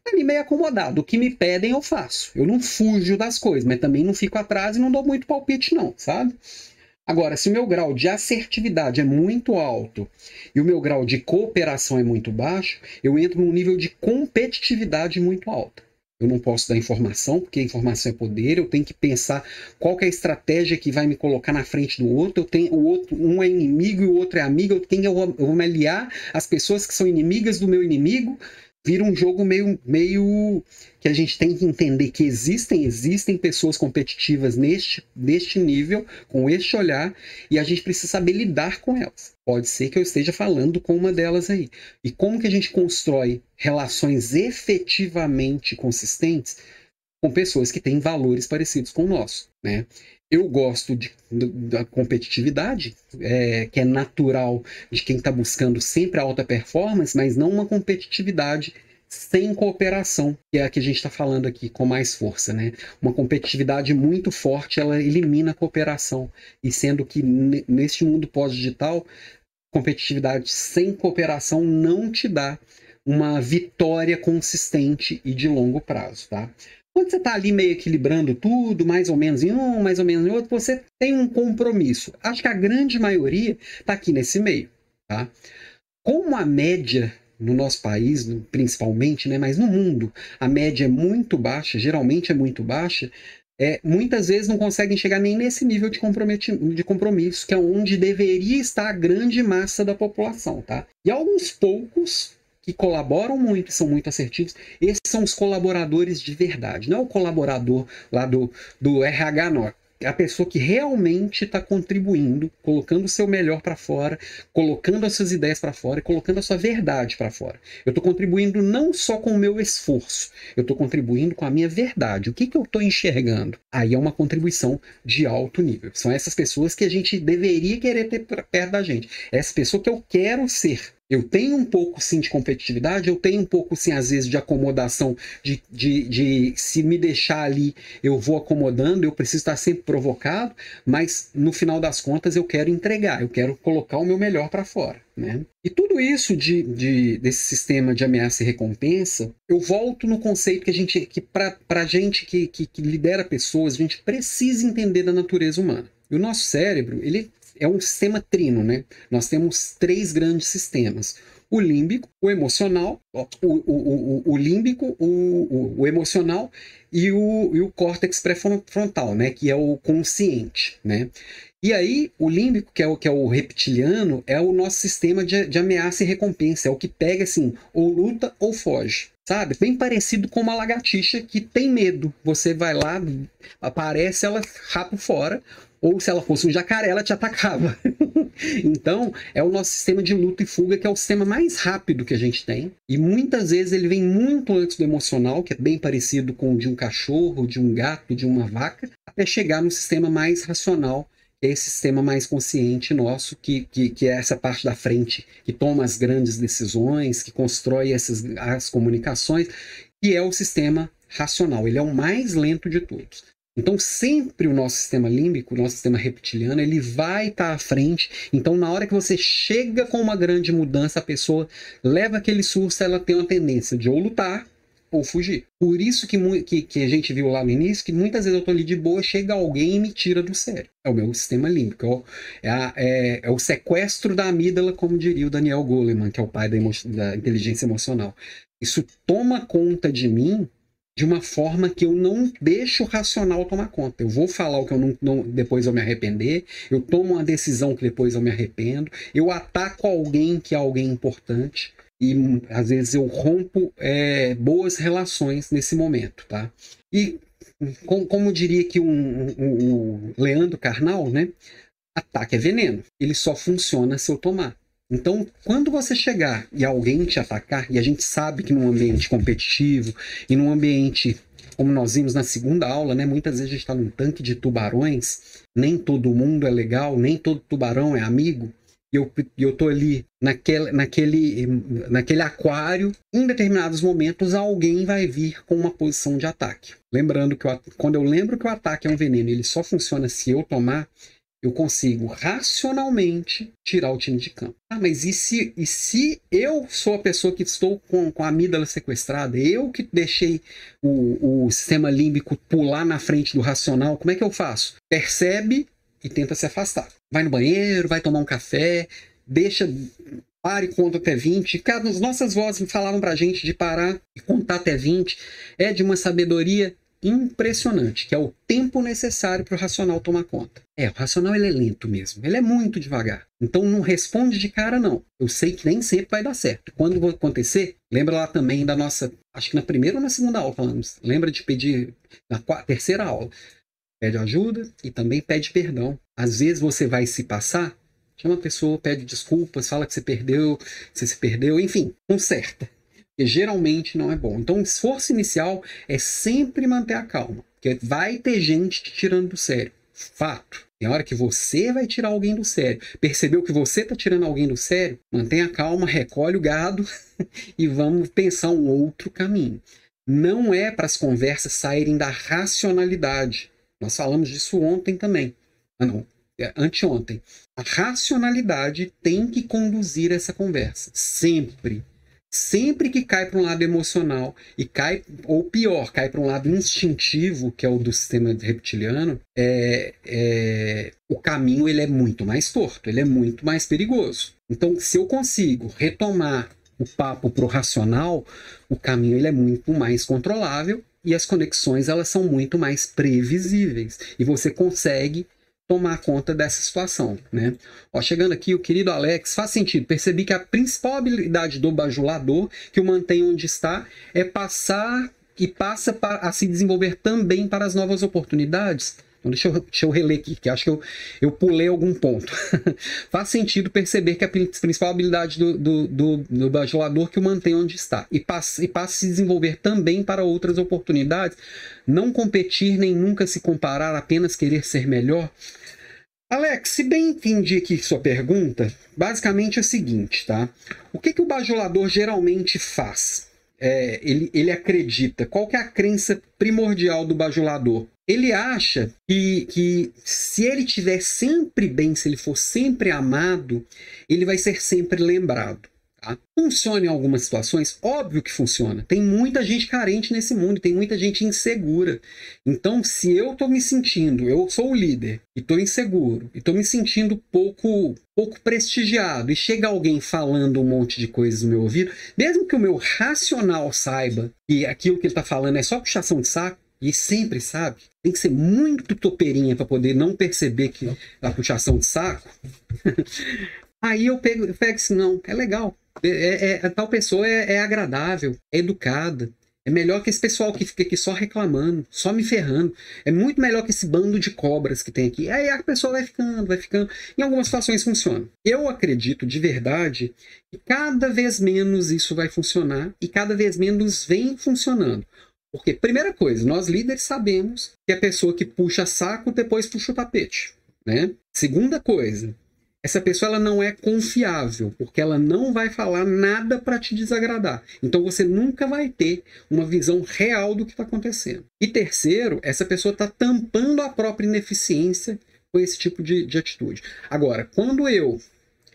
ali meio acomodado. O que me pedem eu faço. Eu não fujo das coisas, mas também não fico atrás e não dou muito palpite, não, sabe? Agora, se o meu grau de assertividade é muito alto e o meu grau de cooperação é muito baixo, eu entro num nível de competitividade muito alta. Eu não posso dar informação, porque informação é poder, eu tenho que pensar qual que é a estratégia que vai me colocar na frente do outro. Eu tenho o outro, um é inimigo e o outro é amigo, eu tenho eu vou me aliar às pessoas que são inimigas do meu inimigo vira um jogo meio, meio que a gente tem que entender que existem, existem pessoas competitivas neste, neste nível, com este olhar, e a gente precisa saber lidar com elas. Pode ser que eu esteja falando com uma delas aí. E como que a gente constrói relações efetivamente consistentes com pessoas que têm valores parecidos com o nosso, né? Eu gosto de, da competitividade, é, que é natural de quem está buscando sempre alta performance, mas não uma competitividade sem cooperação, que é a que a gente está falando aqui com mais força, né? Uma competitividade muito forte, ela elimina a cooperação. E sendo que neste mundo pós-digital, competitividade sem cooperação não te dá uma vitória consistente e de longo prazo, tá? Quando você está ali meio equilibrando tudo, mais ou menos em um, mais ou menos em outro, você tem um compromisso. Acho que a grande maioria está aqui nesse meio. Tá? Como a média no nosso país, principalmente, né, mas no mundo, a média é muito baixa, geralmente é muito baixa, é, muitas vezes não conseguem chegar nem nesse nível de, de compromisso, que é onde deveria estar a grande massa da população. Tá? E alguns poucos que colaboram muito e são muito assertivos, esses são os colaboradores de verdade. Não é o colaborador lá do, do RH, não. É a pessoa que realmente está contribuindo, colocando o seu melhor para fora, colocando as suas ideias para fora e colocando a sua verdade para fora. Eu estou contribuindo não só com o meu esforço, eu estou contribuindo com a minha verdade. O que, que eu estou enxergando? Aí é uma contribuição de alto nível. São essas pessoas que a gente deveria querer ter perto da gente. É essa pessoa que eu quero ser. Eu tenho um pouco sim de competitividade, eu tenho um pouco sim, às vezes, de acomodação, de, de, de se me deixar ali, eu vou acomodando, eu preciso estar sempre provocado, mas no final das contas eu quero entregar, eu quero colocar o meu melhor para fora. Né? E tudo isso de, de, desse sistema de ameaça e recompensa, eu volto no conceito que a gente, que para a gente que, que, que lidera pessoas, a gente precisa entender da natureza humana. E o nosso cérebro, ele é um sistema trino, né? Nós temos três grandes sistemas. O límbico, o emocional, o, o, o, o límbico, o, o, emocional e o, e o córtex pré-frontal, né? Que é o consciente, né? E aí, o límbico, que é o, que é o reptiliano, é o nosso sistema de, de ameaça e recompensa. É o que pega assim, ou luta ou foge sabe? Bem parecido com uma lagartixa que tem medo. Você vai lá, aparece, ela rapa fora ou se ela fosse um jacaré, ela te atacava. [LAUGHS] então, é o nosso sistema de luta e fuga, que é o sistema mais rápido que a gente tem. E muitas vezes ele vem muito antes do emocional, que é bem parecido com o de um cachorro, de um gato, de uma vaca, até chegar no sistema mais racional, que é esse sistema mais consciente nosso, que, que, que, é essa parte da frente, que toma as grandes decisões, que constrói essas, as comunicações, que é o sistema racional. Ele é o mais lento de todos. Então, sempre o nosso sistema límbico, o nosso sistema reptiliano, ele vai estar tá à frente. Então, na hora que você chega com uma grande mudança, a pessoa leva aquele susto, ela tem uma tendência de ou lutar ou fugir. Por isso que, que, que a gente viu lá no início que muitas vezes eu estou ali de boa, chega alguém e me tira do sério. É o meu sistema límbico. É, a, é, é, o sequestro da amígdala, como diria o Daniel Goleman, que é o pai da, emo da inteligência emocional. Isso toma conta de mim de uma forma que eu não deixo o racional tomar conta. Eu vou falar o que eu não, não, depois eu me arrepender, eu tomo uma decisão que depois eu me arrependo, eu ataco alguém que é alguém importante. e às vezes eu rompo é, boas relações nesse momento, tá? E com, como diria que o um, um, um Leandro Carnal, né? Ataque é veneno. Ele só funciona se eu tomar. Então, quando você chegar e alguém te atacar, e a gente sabe que num ambiente competitivo e num ambiente, como nós vimos na segunda aula, né, muitas vezes a gente está num tanque de tubarões, nem todo mundo é legal, nem todo tubarão é amigo, e eu, eu tô ali naquele, naquele, naquele aquário, em determinados momentos alguém vai vir com uma posição de ataque. Lembrando que eu, quando eu lembro que o ataque é um veneno ele só funciona se eu tomar, eu consigo racionalmente tirar o time de campo. Ah, mas e se, e se eu sou a pessoa que estou com, com a amígdala sequestrada, eu que deixei o, o sistema límbico pular na frente do racional, como é que eu faço? Percebe e tenta se afastar. Vai no banheiro, vai tomar um café, deixa pare e conta até 20. Cara, as nossas vozes falavam pra gente de parar e contar até 20. É de uma sabedoria impressionante, que é o tempo necessário para o racional tomar conta. É, o racional ele é lento mesmo, ele é muito devagar. Então não responde de cara não. Eu sei que nem sempre vai dar certo. Quando acontecer, lembra lá também da nossa, acho que na primeira ou na segunda aula falamos, lembra de pedir na quarta, terceira aula. Pede ajuda e também pede perdão. Às vezes você vai se passar, chama a pessoa, pede desculpas, fala que você perdeu, você se perdeu, enfim, conserta que geralmente não é bom. Então, o esforço inicial é sempre manter a calma, porque vai ter gente te tirando do sério. Fato. Tem hora que você vai tirar alguém do sério. Percebeu que você está tirando alguém do sério? Mantenha a calma, recolhe o gado [LAUGHS] e vamos pensar um outro caminho. Não é para as conversas saírem da racionalidade. Nós falamos disso ontem também. Ah, não. É, anteontem. A racionalidade tem que conduzir essa conversa. Sempre sempre que cai para um lado emocional e cai, ou pior, cai para um lado instintivo, que é o do sistema reptiliano, é, é, o caminho ele é muito mais torto, ele é muito mais perigoso. Então, se eu consigo retomar o papo para o racional, o caminho ele é muito mais controlável e as conexões elas são muito mais previsíveis e você consegue tomar conta dessa situação, né? Ó, chegando aqui, o querido Alex, faz sentido. Percebi que a principal habilidade do bajulador que o mantém onde está é passar e passa a se desenvolver também para as novas oportunidades. Então, deixa eu, deixa eu reler aqui, que acho que eu, eu pulei algum ponto. [LAUGHS] Faz sentido perceber que a principal habilidade do, do, do, do bajulador que o mantém onde está e passa, e passa a se desenvolver também para outras oportunidades. Não competir nem nunca se comparar, apenas querer ser melhor. Alex, se bem entendi aqui sua pergunta, basicamente é o seguinte, tá? O que, que o bajulador geralmente faz? É, ele, ele acredita? Qual que é a crença primordial do bajulador? Ele acha que, que se ele estiver sempre bem, se ele for sempre amado, ele vai ser sempre lembrado. Tá? Funciona em algumas situações? Óbvio que funciona. Tem muita gente carente nesse mundo, tem muita gente insegura. Então, se eu estou me sentindo, eu sou o líder e estou inseguro, e estou me sentindo pouco, pouco prestigiado, e chega alguém falando um monte de coisas no meu ouvido, mesmo que o meu racional saiba que aquilo que ele está falando é só puxação de saco, e sempre sabe, tem que ser muito topeirinha para poder não perceber que a puxação de saco. [LAUGHS] Aí eu pego, eu pego assim, não, é legal. É, é, é, tal pessoa é, é agradável, é educada. É melhor que esse pessoal que fica aqui só reclamando, só me ferrando. É muito melhor que esse bando de cobras que tem aqui. Aí a pessoa vai ficando, vai ficando. Em algumas situações funciona. Eu acredito de verdade que cada vez menos isso vai funcionar e cada vez menos vem funcionando. Porque, primeira coisa, nós líderes sabemos que a pessoa que puxa saco depois puxa o tapete. Né? Segunda coisa, essa pessoa ela não é confiável, porque ela não vai falar nada para te desagradar. Então você nunca vai ter uma visão real do que está acontecendo. E terceiro, essa pessoa está tampando a própria ineficiência com esse tipo de, de atitude. Agora, quando eu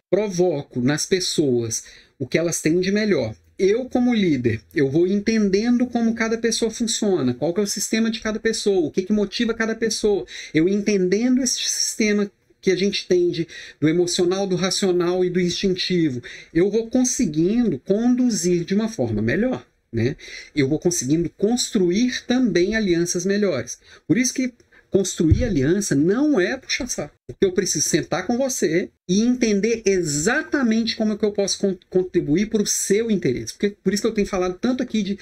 provoco nas pessoas o que elas têm de melhor eu como líder, eu vou entendendo como cada pessoa funciona, qual que é o sistema de cada pessoa, o que, que motiva cada pessoa. Eu entendendo esse sistema que a gente tem de, do emocional, do racional e do instintivo, eu vou conseguindo conduzir de uma forma melhor. Né? Eu vou conseguindo construir também alianças melhores. Por isso que construir aliança não é puxar saco. Eu preciso sentar com você e entender exatamente como é que eu posso con contribuir para o seu interesse. Porque, por isso que eu tenho falado tanto aqui de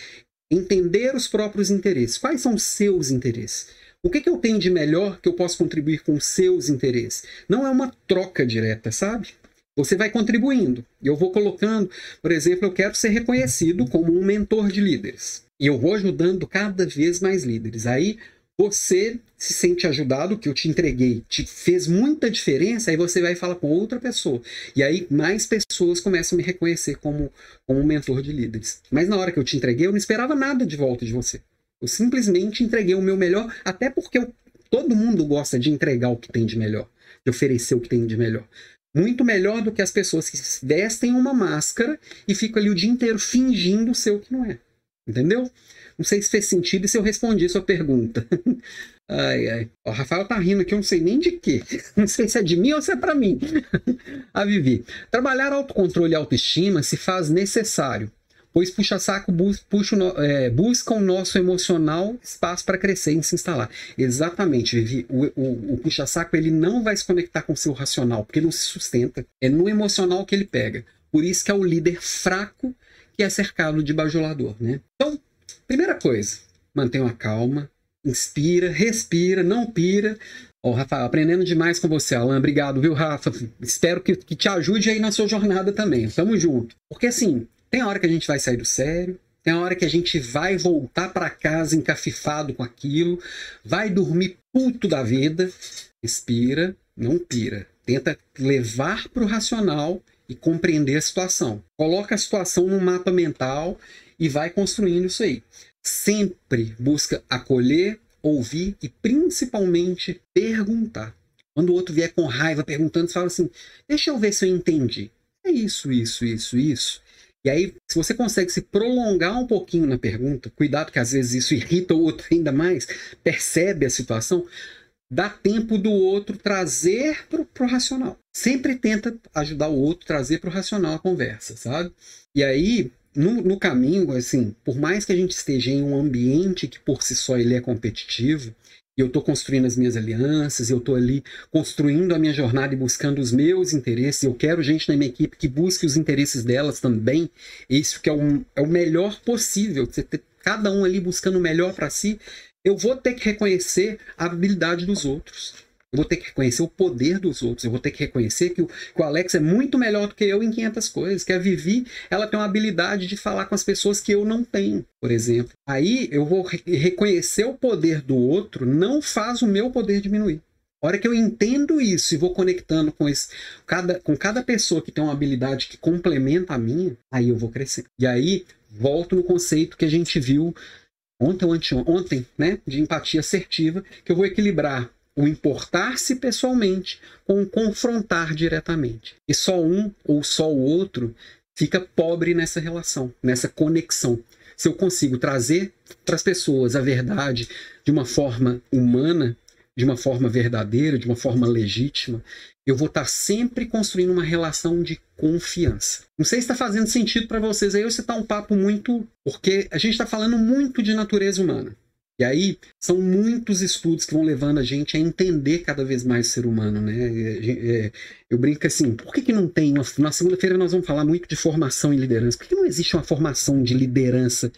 entender os próprios interesses. Quais são os seus interesses? O que, que eu tenho de melhor que eu posso contribuir com os seus interesses? Não é uma troca direta, sabe? Você vai contribuindo. Eu vou colocando, por exemplo, eu quero ser reconhecido como um mentor de líderes. E eu vou ajudando cada vez mais líderes. Aí você se sente ajudado, que eu te entreguei, te fez muita diferença, aí você vai falar com outra pessoa. E aí mais pessoas começam a me reconhecer como, como um mentor de líderes. Mas na hora que eu te entreguei, eu não esperava nada de volta de você. Eu simplesmente entreguei o meu melhor, até porque eu, todo mundo gosta de entregar o que tem de melhor, de oferecer o que tem de melhor. Muito melhor do que as pessoas que vestem uma máscara e ficam ali o dia inteiro fingindo ser o que não é. Entendeu? Não sei se fez sentido e se eu respondi sua pergunta. [LAUGHS] ai, ai. O Rafael tá rindo aqui, eu não sei nem de quê. [LAUGHS] Não sei se é de mim ou se é para mim. [LAUGHS] a Vivi. Trabalhar autocontrole e autoestima se faz necessário pois puxa-saco bus, puxa, é, busca o nosso emocional espaço para crescer e se instalar. Exatamente, Vivi. O, o, o puxa-saco ele não vai se conectar com o seu racional, porque não se sustenta. É no emocional que ele pega. Por isso que é o líder fraco que é cercado de bajulador, né? Então, primeira coisa, mantenha a calma, inspira, respira, não pira. Ó, oh, Rafael, aprendendo demais com você, Alan. Obrigado, viu, Rafa? Espero que, que te ajude aí na sua jornada também. Tamo junto. Porque assim, tem hora que a gente vai sair do sério, tem hora que a gente vai voltar para casa encafifado com aquilo, vai dormir puto da vida, respira, não pira. Tenta levar para o racional e compreender a situação. Coloca a situação no mapa mental e vai construindo isso aí. Sempre busca acolher, ouvir e principalmente perguntar. Quando o outro vier com raiva perguntando, você fala assim: deixa eu ver se eu entendi. É isso, isso, isso, isso. E aí, se você consegue se prolongar um pouquinho na pergunta, cuidado que às vezes isso irrita o outro [LAUGHS] ainda mais, percebe a situação, dá tempo do outro trazer para o racional. Sempre tenta ajudar o outro, trazer para o racional a conversa, sabe? E aí, no, no, caminho, assim, por mais que a gente esteja em um ambiente que por si só ele é competitivo, e eu estou construindo as minhas alianças, eu estou ali construindo a minha jornada e buscando os meus interesses. Eu quero gente na minha equipe que busque os interesses delas também. Isso que é o, é o melhor possível. Você ter cada um ali buscando o melhor para si. Eu vou ter que reconhecer a habilidade dos outros. Eu vou ter que reconhecer o poder dos outros. Eu vou ter que reconhecer que o, que o Alex é muito melhor do que eu em 500 coisas. Que a Vivi, ela tem uma habilidade de falar com as pessoas que eu não tenho, por exemplo. Aí eu vou re reconhecer o poder do outro, não faz o meu poder diminuir. A hora que eu entendo isso e vou conectando com, esse, cada, com cada pessoa que tem uma habilidade que complementa a minha, aí eu vou crescer. E aí volto no conceito que a gente viu ontem, ontem, ontem né, de empatia assertiva, que eu vou equilibrar o importar-se pessoalmente com o confrontar diretamente. E só um ou só o outro fica pobre nessa relação, nessa conexão. Se eu consigo trazer para as pessoas a verdade de uma forma humana, de uma forma verdadeira, de uma forma legítima, eu vou estar sempre construindo uma relação de confiança. Não sei se está fazendo sentido para vocês aí ou se está um papo muito. Porque a gente está falando muito de natureza humana. E aí são muitos estudos que vão levando a gente a entender cada vez mais o ser humano, né? É, eu brinco assim, por que, que não tem uma, na segunda-feira nós vamos falar muito de formação em liderança. Por que, que não existe uma formação de liderança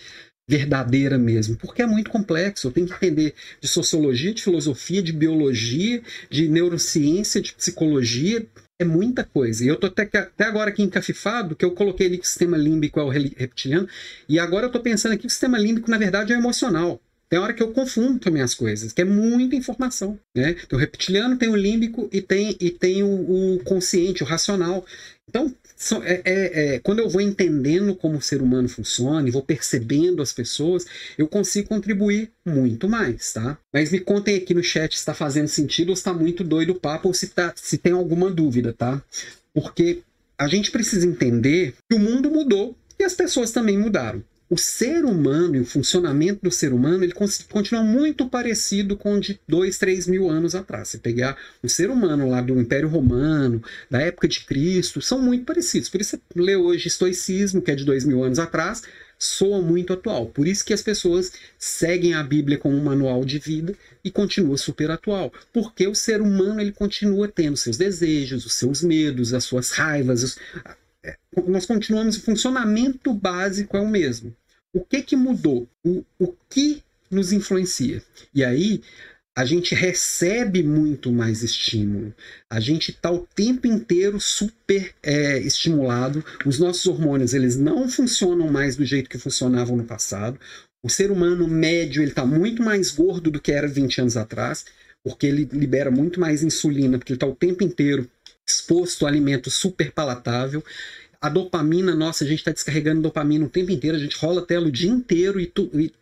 verdadeira mesmo? Porque é muito complexo. Eu tenho que entender de sociologia, de filosofia, de biologia, de neurociência, de psicologia. É muita coisa. E eu tô até, até agora aqui encafifado, que eu coloquei ali que o sistema límbico é o reptiliano, e agora eu tô pensando aqui que o sistema límbico, na verdade, é emocional. Tem hora que eu confundo também as coisas, que é muita informação. Né? Tem o reptiliano, tem o límbico e tem, e tem o, o consciente, o racional. Então, são, é, é, é, quando eu vou entendendo como o ser humano funciona e vou percebendo as pessoas, eu consigo contribuir muito mais, tá? Mas me contem aqui no chat se está fazendo sentido ou se está muito doido o papo ou se, tá, se tem alguma dúvida, tá? Porque a gente precisa entender que o mundo mudou e as pessoas também mudaram o ser humano e o funcionamento do ser humano ele continua muito parecido com o de dois, três mil anos atrás. Se pegar o ser humano lá do Império Romano, da época de Cristo, são muito parecidos. Por isso você lê hoje estoicismo, que é de dois mil anos atrás, soa muito atual. Por isso que as pessoas seguem a Bíblia como um manual de vida e continua super atual. Porque o ser humano ele continua tendo seus desejos, os seus medos, as suas raivas. Os... É, nós continuamos, o funcionamento básico é o mesmo. O que, que mudou? O, o que nos influencia? E aí a gente recebe muito mais estímulo. A gente está o tempo inteiro super é, estimulado. Os nossos hormônios eles não funcionam mais do jeito que funcionavam no passado. O ser humano médio ele está muito mais gordo do que era 20 anos atrás, porque ele libera muito mais insulina, porque ele está o tempo inteiro exposto a alimento super palatável a dopamina, nossa, a gente está descarregando dopamina o tempo inteiro, a gente rola a tela o dia inteiro e, e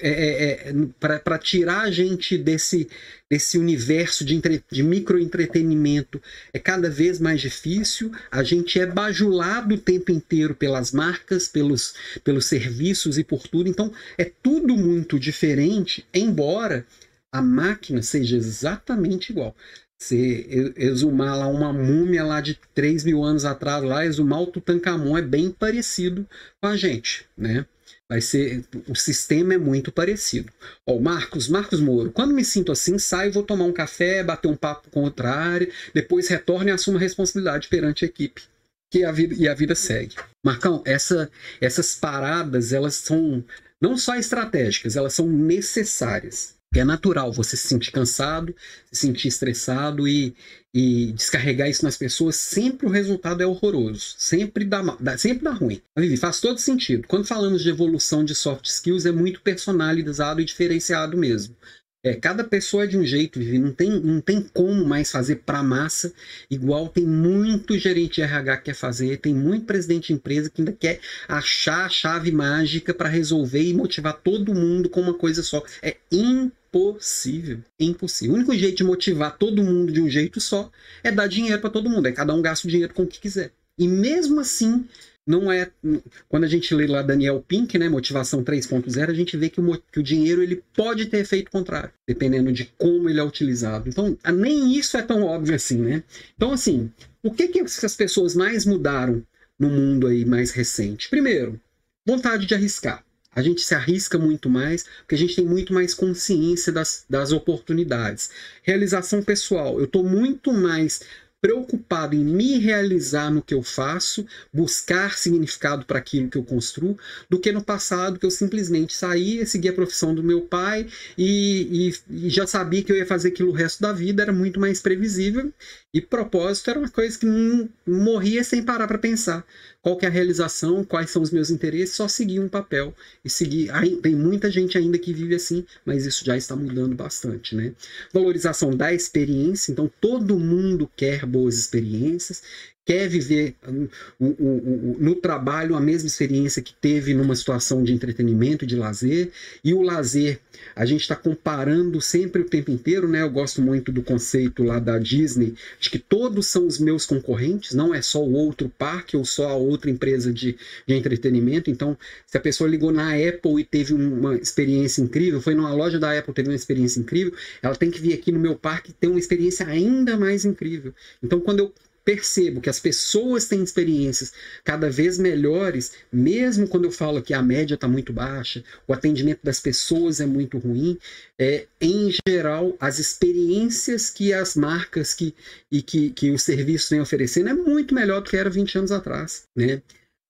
é, é, é para tirar a gente desse, desse universo de, entre, de microentretenimento é cada vez mais difícil. A gente é bajulado o tempo inteiro pelas marcas, pelos, pelos serviços e por tudo. Então é tudo muito diferente, embora a máquina seja exatamente igual. Você exumar lá uma múmia lá de 3 mil anos atrás, lá, exumar o Tutankhamon é bem parecido com a gente, né? Vai ser, o sistema é muito parecido. Ó, Marcos, Marcos Moro, quando me sinto assim, saio, vou tomar um café, bater um papo com outra área, depois retorno e assumo a responsabilidade perante a equipe. Que a vida, e a vida segue. Marcão, essa, essas paradas, elas são não só estratégicas, elas são necessárias. É natural você se sentir cansado, se sentir estressado e, e descarregar isso nas pessoas. Sempre o resultado é horroroso. Sempre dá, dá, sempre dá ruim. Vivi, faz todo sentido. Quando falamos de evolução de soft skills, é muito personalizado e diferenciado mesmo. É, cada pessoa é de um jeito, Vivi. Não tem, não tem como mais fazer para massa, igual tem muito gerente de RH que quer fazer, tem muito presidente de empresa que ainda quer achar a chave mágica para resolver e motivar todo mundo com uma coisa só. É impossível. Impossível. O único jeito de motivar todo mundo de um jeito só é dar dinheiro para todo mundo. É cada um gasta o dinheiro com o que quiser. E mesmo assim, não é quando a gente lê lá Daniel Pink, né, motivação 3.0, a gente vê que o, que o dinheiro ele pode ter efeito contrário, dependendo de como ele é utilizado. Então, nem isso é tão óbvio assim, né? Então, assim, o que que as pessoas mais mudaram no mundo aí mais recente? Primeiro, vontade de arriscar. A gente se arrisca muito mais, porque a gente tem muito mais consciência das, das oportunidades. Realização pessoal. Eu estou muito mais preocupado em me realizar no que eu faço, buscar significado para aquilo que eu construo, do que no passado que eu simplesmente saía, seguia a profissão do meu pai e, e, e, já sabia que eu ia fazer aquilo o resto da vida, era muito mais previsível e propósito era uma coisa que não morria sem parar para pensar qual que é a realização, quais são os meus interesses, só seguir um papel e seguir. Tem muita gente ainda que vive assim, mas isso já está mudando bastante, né? Valorização da experiência, então todo mundo quer boas experiências, quer viver hum, o, o, o, no trabalho a mesma experiência que teve numa situação de entretenimento, de lazer. E o lazer, a gente está comparando sempre o tempo inteiro, né? Eu gosto muito do conceito lá da Disney, de que todos são os meus concorrentes, não é só o outro parque ou só a outra empresa de, de entretenimento. Então, se a pessoa ligou na Apple e teve uma experiência incrível, foi numa loja da Apple teve uma experiência incrível, ela tem que vir aqui no meu parque e ter uma experiência ainda mais incrível. Então, quando eu percebo que as pessoas têm experiências cada vez melhores, mesmo quando eu falo que a média está muito baixa, o atendimento das pessoas é muito ruim, é, em geral, as experiências que as marcas que, e que, que os serviços vêm oferecendo é muito melhor do que era 20 anos atrás. Né?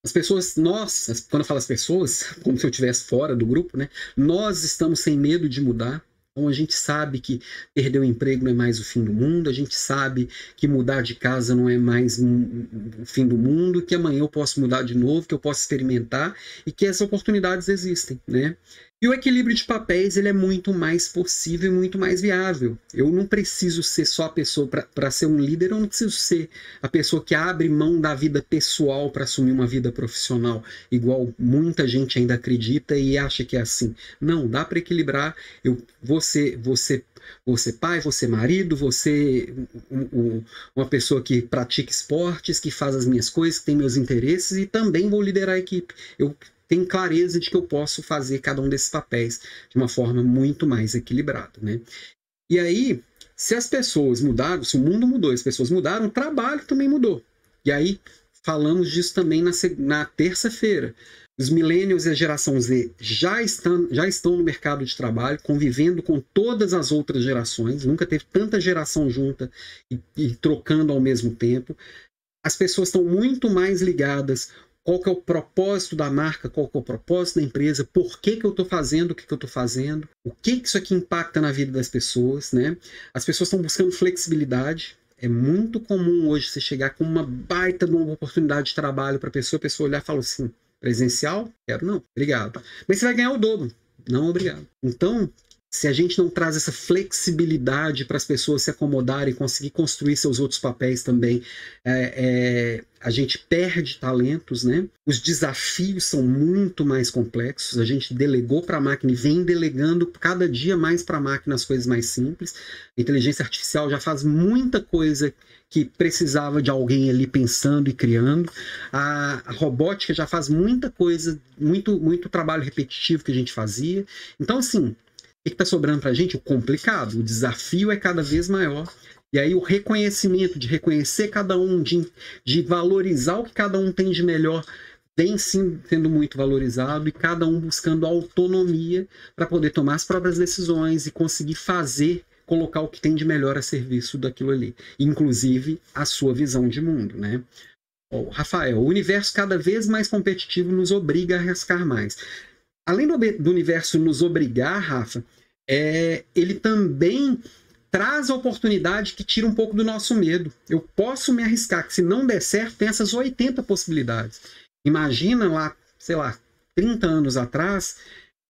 As pessoas, nós, quando eu falo as pessoas, [LAUGHS] como se eu estivesse fora do grupo, né? nós estamos sem medo de mudar, a gente sabe que perder o emprego não é mais o fim do mundo, a gente sabe que mudar de casa não é mais o fim do mundo, que amanhã eu posso mudar de novo, que eu posso experimentar e que as oportunidades existem, né? E o equilíbrio de papéis ele é muito mais possível e muito mais viável. Eu não preciso ser só a pessoa para ser um líder, eu não preciso ser a pessoa que abre mão da vida pessoal para assumir uma vida profissional, igual muita gente ainda acredita e acha que é assim. Não, dá para equilibrar. Eu você você você pai, você marido, você um, um, uma pessoa que pratica esportes, que faz as minhas coisas, que tem meus interesses e também vou liderar a equipe. Eu tem clareza de que eu posso fazer cada um desses papéis de uma forma muito mais equilibrada, né? E aí, se as pessoas mudaram, se o mundo mudou, as pessoas mudaram, o trabalho também mudou. E aí falamos disso também na, na terça-feira. Os millennials e a geração Z já estão, já estão no mercado de trabalho, convivendo com todas as outras gerações. Nunca teve tanta geração junta e, e trocando ao mesmo tempo. As pessoas estão muito mais ligadas qual que é o propósito da marca, qual que é o propósito da empresa, por que, que eu estou fazendo o que, que eu estou fazendo, o que, que isso aqui impacta na vida das pessoas, né? As pessoas estão buscando flexibilidade. É muito comum hoje você chegar com uma baita de uma oportunidade de trabalho para a pessoa, a pessoa olhar e falar assim, presencial? Quero não, obrigado. Mas você vai ganhar o dobro. Não, obrigado. Então, se a gente não traz essa flexibilidade para as pessoas se acomodarem, conseguir construir seus outros papéis também, é, é, a gente perde talentos, né? Os desafios são muito mais complexos. A gente delegou para a máquina e vem delegando cada dia mais para a máquina as coisas mais simples. A inteligência artificial já faz muita coisa que precisava de alguém ali pensando e criando. A, a robótica já faz muita coisa, muito, muito trabalho repetitivo que a gente fazia. Então, assim, que está sobrando para a gente? O complicado. O desafio é cada vez maior. E aí o reconhecimento, de reconhecer cada um, de, de valorizar o que cada um tem de melhor, vem sim sendo muito valorizado e cada um buscando autonomia para poder tomar as próprias decisões e conseguir fazer, colocar o que tem de melhor a serviço daquilo ali. Inclusive a sua visão de mundo, né? Oh, Rafael, o universo cada vez mais competitivo nos obriga a arriscar mais além do, do universo nos obrigar, Rafa, é, ele também traz a oportunidade que tira um pouco do nosso medo. Eu posso me arriscar, que se não der certo, tem essas 80 possibilidades. Imagina lá, sei lá, 30 anos atrás,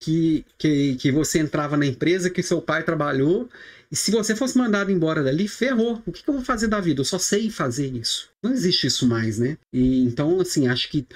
que, que, que você entrava na empresa que seu pai trabalhou, e se você fosse mandado embora dali, ferrou. O que, que eu vou fazer da vida? Eu só sei fazer isso. Não existe isso mais, né? E, então, assim, acho que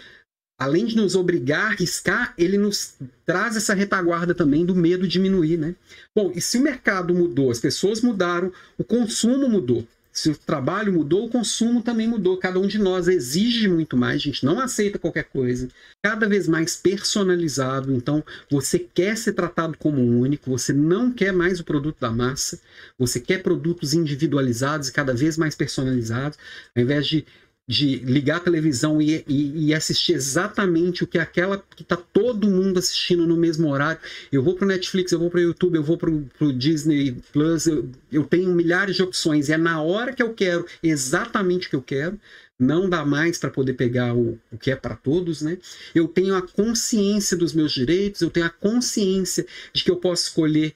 além de nos obrigar a arriscar, ele nos traz essa retaguarda também do medo diminuir, né? Bom, e se o mercado mudou, as pessoas mudaram, o consumo mudou. Se o trabalho mudou, o consumo também mudou. Cada um de nós exige muito mais, a gente não aceita qualquer coisa. Cada vez mais personalizado. Então, você quer ser tratado como único, você não quer mais o produto da massa, você quer produtos individualizados e cada vez mais personalizados, ao invés de de ligar a televisão e, e, e, assistir exatamente o que aquela que está todo mundo assistindo no mesmo horário. Eu vou para o Netflix, eu vou para o YouTube, eu vou para o Disney Plus, eu, eu tenho milhares de opções. É na hora que eu quero, exatamente o que eu quero. Não dá mais para poder pegar o, o que é para todos, né? Eu tenho a consciência dos meus direitos, eu tenho a consciência de que eu posso escolher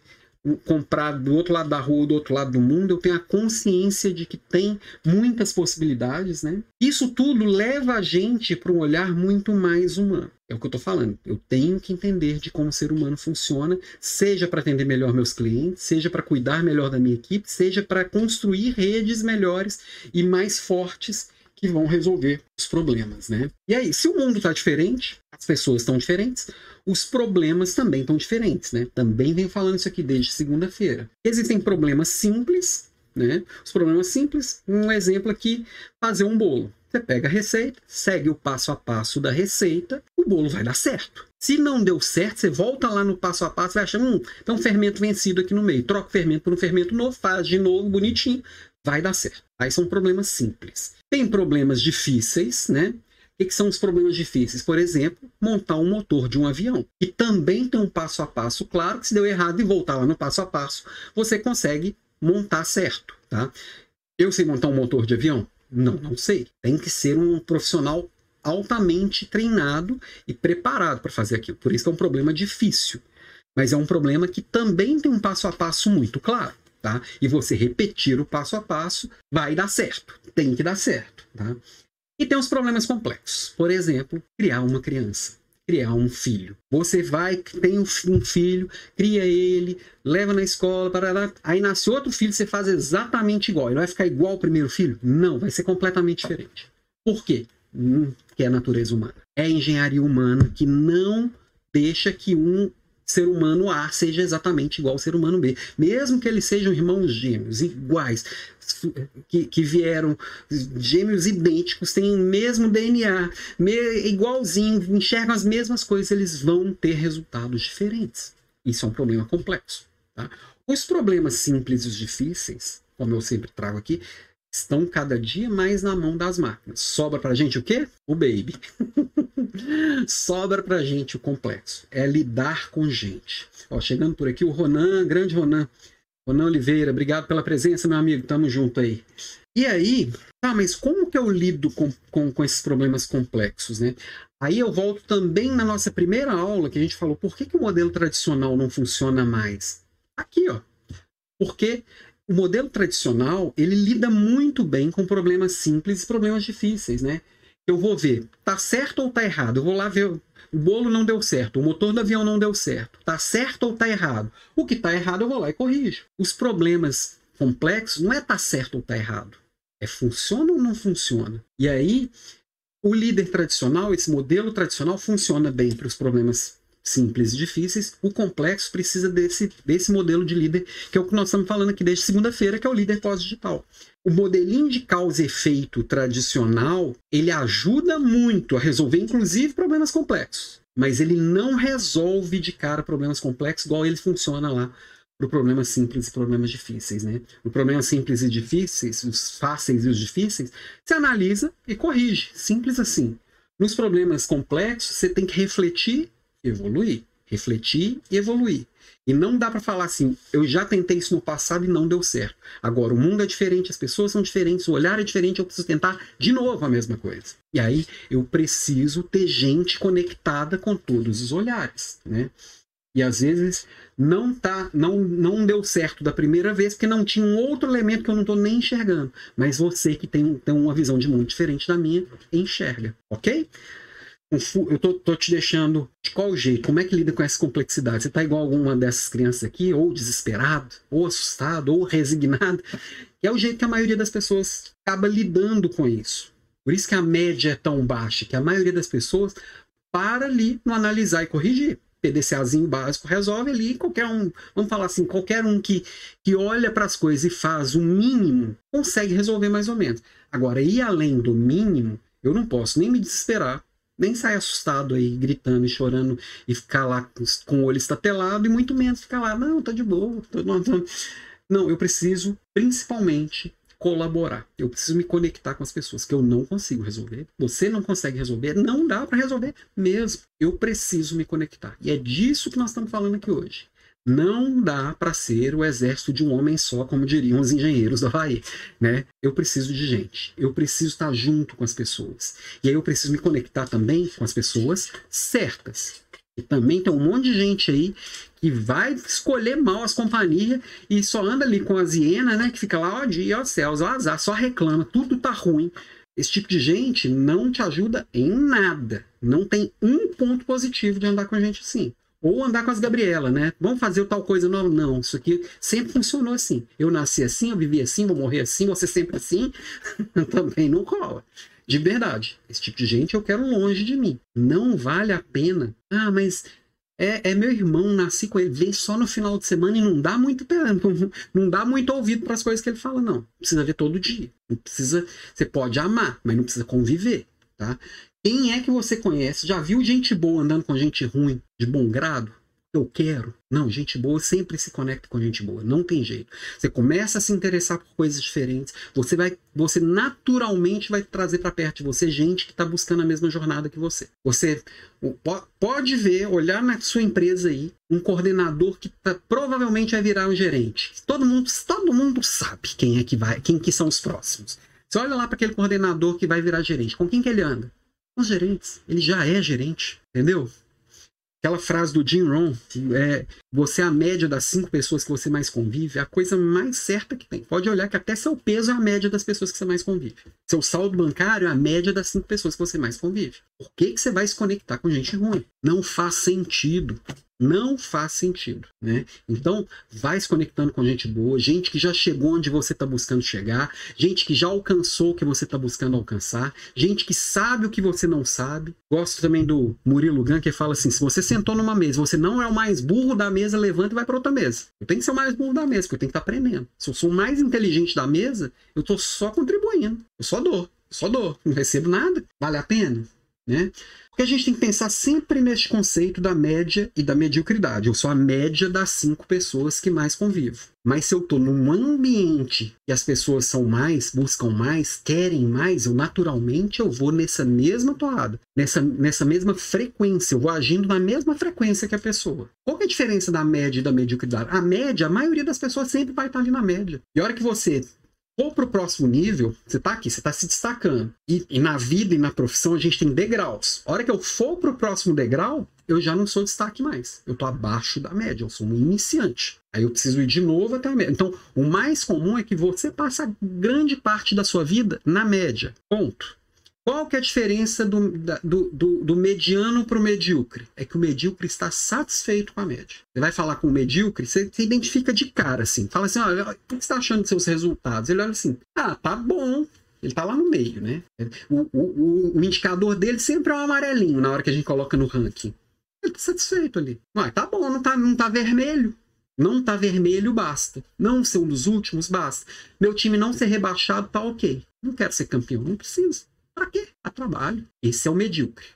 comprar do outro lado da rua, do outro lado do mundo, eu tenho a consciência de que tem muitas possibilidades, né? Isso tudo leva a gente para um olhar muito mais humano. É o que eu estou falando. Eu tenho que entender de como o ser humano funciona, seja para atender melhor meus clientes, seja para cuidar melhor da minha equipe, seja para construir redes melhores e mais fortes que vão resolver os problemas, né? E aí, se o mundo está diferente, as pessoas estão diferentes, os problemas também estão diferentes, né? Também venho falando isso aqui desde segunda-feira. Existem problemas simples, né? Os problemas simples, um exemplo aqui, fazer um bolo. Você pega a receita, segue o passo a passo da receita, o bolo vai dar certo. Se não deu certo, você volta lá no passo a passo vai achar, hum, tem um fermento vencido aqui no meio. Troca o fermento por um fermento novo, faz de novo, bonitinho, vai dar certo. Aí são problemas simples. Tem problemas difíceis, né? O que são os problemas difíceis? Por exemplo, montar um motor de um avião. E também tem um passo a passo claro que se deu errado e voltar lá no passo a passo, você consegue montar certo, tá? Eu sei montar um motor de avião? Não, não sei. Tem que ser um profissional altamente treinado e preparado para fazer aquilo. Por isso é um problema difícil. Mas é um problema que também tem um passo a passo muito claro tá? E você repetir o passo a passo, vai dar certo. Tem que dar certo, tá? E tem os problemas complexos. Por exemplo, criar uma criança, criar um filho. Você vai, tem um filho, cria ele, leva na escola, parará, aí nasce outro filho, você faz exatamente igual. Ele vai ficar igual ao primeiro filho? Não, vai ser completamente diferente. Por quê? Hum, que é a natureza humana. É a engenharia humana que não deixa que um ser humano A seja exatamente igual ao ser humano B. Mesmo que eles sejam irmãos gêmeos, iguais, que, que vieram gêmeos idênticos, têm o mesmo DNA, me, igualzinho, enxergam as mesmas coisas, eles vão ter resultados diferentes. Isso é um problema complexo. Tá? Os problemas simples e os difíceis, como eu sempre trago aqui, estão cada dia mais na mão das máquinas. Sobra pra gente o quê? O baby. [LAUGHS] Sobra pra gente o complexo. É lidar com gente. Ó, chegando por aqui o Ronan, grande Ronan. Ronan Oliveira, obrigado pela presença, meu amigo. Tamo junto aí. E aí, tá, mas como que eu lido com, com, com esses problemas complexos, né? Aí eu volto também na nossa primeira aula que a gente falou por que, que o modelo tradicional não funciona mais. Aqui, ó. Porque o modelo tradicional, ele lida muito bem com problemas simples e problemas difíceis, né? Eu vou ver, tá certo ou tá errado? Eu vou lá ver, o bolo não deu certo, o motor do avião não deu certo. Tá certo ou tá errado? O que tá errado eu vou lá e corrijo. Os problemas complexos não é tá certo ou tá errado. É funciona ou não funciona. E aí, o líder tradicional, esse modelo tradicional funciona bem para os problemas simples e difíceis, o complexo precisa desse, desse modelo de líder, que é o que nós estamos falando aqui desde segunda-feira, que é o líder pós-digital. O modelinho de causa e efeito tradicional, ele ajuda muito a resolver, inclusive, problemas complexos. Mas ele não resolve de cara problemas complexos igual ele funciona lá para problemas simples e problemas difíceis. Né? O problema simples e difíceis, os fáceis e os difíceis, você analisa e corrige. Simples assim. Nos problemas complexos, você tem que refletir evoluir. Refletir e evoluir. E não dá para falar assim, eu já tentei isso no passado e não deu certo. Agora, o mundo é diferente, as pessoas são diferentes, o olhar é diferente, eu preciso tentar de novo a mesma coisa. E aí eu preciso ter gente conectada com todos os olhares, né? E às vezes não tá, não, não deu certo da primeira vez porque não tinha um outro elemento que eu não estou nem enxergando. Mas você que tem, tem uma visão de mundo diferente da minha, enxerga, ok? Eu tô, tô, te deixando de qual jeito? Como é que lida com essa complexidade? Você tá igual alguma dessas crianças aqui, ou desesperado, ou assustado, ou resignado. E é o jeito que a maioria das pessoas acaba lidando com isso. Por isso que a média é tão baixa, que a maioria das pessoas para ali no analisar e corrigir. PDCAzinho básico resolve ali, qualquer um, vamos falar assim, qualquer um que, que olha para as coisas e faz o mínimo, consegue resolver mais ou menos. Agora, ir além do mínimo, eu não posso nem me desesperar, nem sair assustado aí, gritando e chorando e ficar lá com o olho estatelado e muito menos ficar lá, não, tá de boa. Tô, não, eu preciso principalmente colaborar. Eu preciso me conectar com as pessoas que eu não consigo resolver. Você não consegue resolver, não dá para resolver mesmo. Eu preciso me conectar. E é disso que nós estamos falando aqui hoje. Não dá para ser o exército de um homem só, como diriam os engenheiros do Havaí. Né? Eu preciso de gente. Eu preciso estar junto com as pessoas. E aí eu preciso me conectar também com as pessoas certas. E também tem um monte de gente aí que vai escolher mal as companhias e só anda ali com as hienas, né? Que fica lá, ó dia, ó céus, ó azar, só reclama, tudo tá ruim. Esse tipo de gente não te ajuda em nada. Não tem um ponto positivo de andar com gente assim. Ou andar com as Gabriela, né? Vamos fazer tal coisa nova? Não, isso aqui sempre funcionou assim. Eu nasci assim, eu vivi assim, vou morrer assim, você sempre assim. [LAUGHS] Também não cola. De verdade. Esse tipo de gente eu quero longe de mim. Não vale a pena. Ah, mas é, é, meu irmão, nasci com ele, vem só no final de semana e não dá muito [LAUGHS] não dá muito ouvido para as coisas que ele fala, não. Precisa ver todo dia. Não precisa, você pode amar, mas não precisa conviver, tá? Quem é que você conhece? Já viu gente boa andando com gente ruim, de bom grado? Eu quero. Não, gente boa sempre se conecta com gente boa. Não tem jeito. Você começa a se interessar por coisas diferentes. Você vai, você naturalmente vai trazer para perto de você gente que está buscando a mesma jornada que você. Você pode ver, olhar na sua empresa aí, um coordenador que tá, provavelmente vai virar um gerente. Todo mundo, todo mundo sabe quem é que vai, quem que são os próximos. Você olha lá para aquele coordenador que vai virar gerente. Com quem que ele anda? Os gerentes. Ele já é gerente, entendeu? Aquela frase do Jim Rohn, é, você é a média das cinco pessoas que você mais convive, é a coisa mais certa que tem. Pode olhar que até seu peso é a média das pessoas que você mais convive. Seu saldo bancário é a média das cinco pessoas que você mais convive. Por que, que você vai se conectar com gente ruim? Não faz sentido. Não faz sentido, né? Então, vai se conectando com gente boa, gente que já chegou onde você está buscando chegar, gente que já alcançou o que você está buscando alcançar, gente que sabe o que você não sabe. Gosto também do Murilo Gun, que fala assim: se você sentou numa mesa, você não é o mais burro da mesa, levanta e vai para outra mesa. Eu tenho que ser o mais burro da mesa, porque eu tenho que estar tá aprendendo. Se eu sou o mais inteligente da mesa, eu estou só contribuindo. Eu só dou. Eu só dou. Não recebo nada. Vale a pena? Né? Porque a gente tem que pensar sempre neste conceito da média e da mediocridade. Eu sou a média das cinco pessoas que mais convivo. Mas se eu estou num ambiente que as pessoas são mais, buscam mais, querem mais, eu naturalmente eu vou nessa mesma toada, nessa, nessa mesma frequência, eu vou agindo na mesma frequência que a pessoa. Qual é a diferença da média e da mediocridade? A média, a maioria das pessoas sempre vai estar ali na média. E a hora que você for para o próximo nível, você está aqui, você está se destacando. E, e, na vida e na profissão a gente tem degraus. A hora que eu for para o próximo degrau, eu já não sou destaque mais. Eu estou abaixo da média, eu sou um iniciante. Aí eu preciso ir de novo até a média. Então, o mais comum é que você passa grande parte da sua vida na média. Ponto. Qual que é a diferença do, do, do, do mediano para o medíocre? É que o medíocre está satisfeito com a média. Você vai falar com o medíocre, você, você identifica de cara, assim. Fala assim, olha, o que você está achando dos seus resultados? Ele olha assim, ah, tá bom. Ele está lá no meio, né? O, o, o, o, indicador dele sempre é um amarelinho na hora que a gente coloca no ranking. Ele está satisfeito ali. Ah, tá bom, não tá, não tá vermelho. Não tá vermelho, basta. Não ser um dos últimos, basta. Meu time não ser rebaixado, tá ok. Não quero ser campeão, não precisa. Para quê? A trabalho. Esse é o medíocre.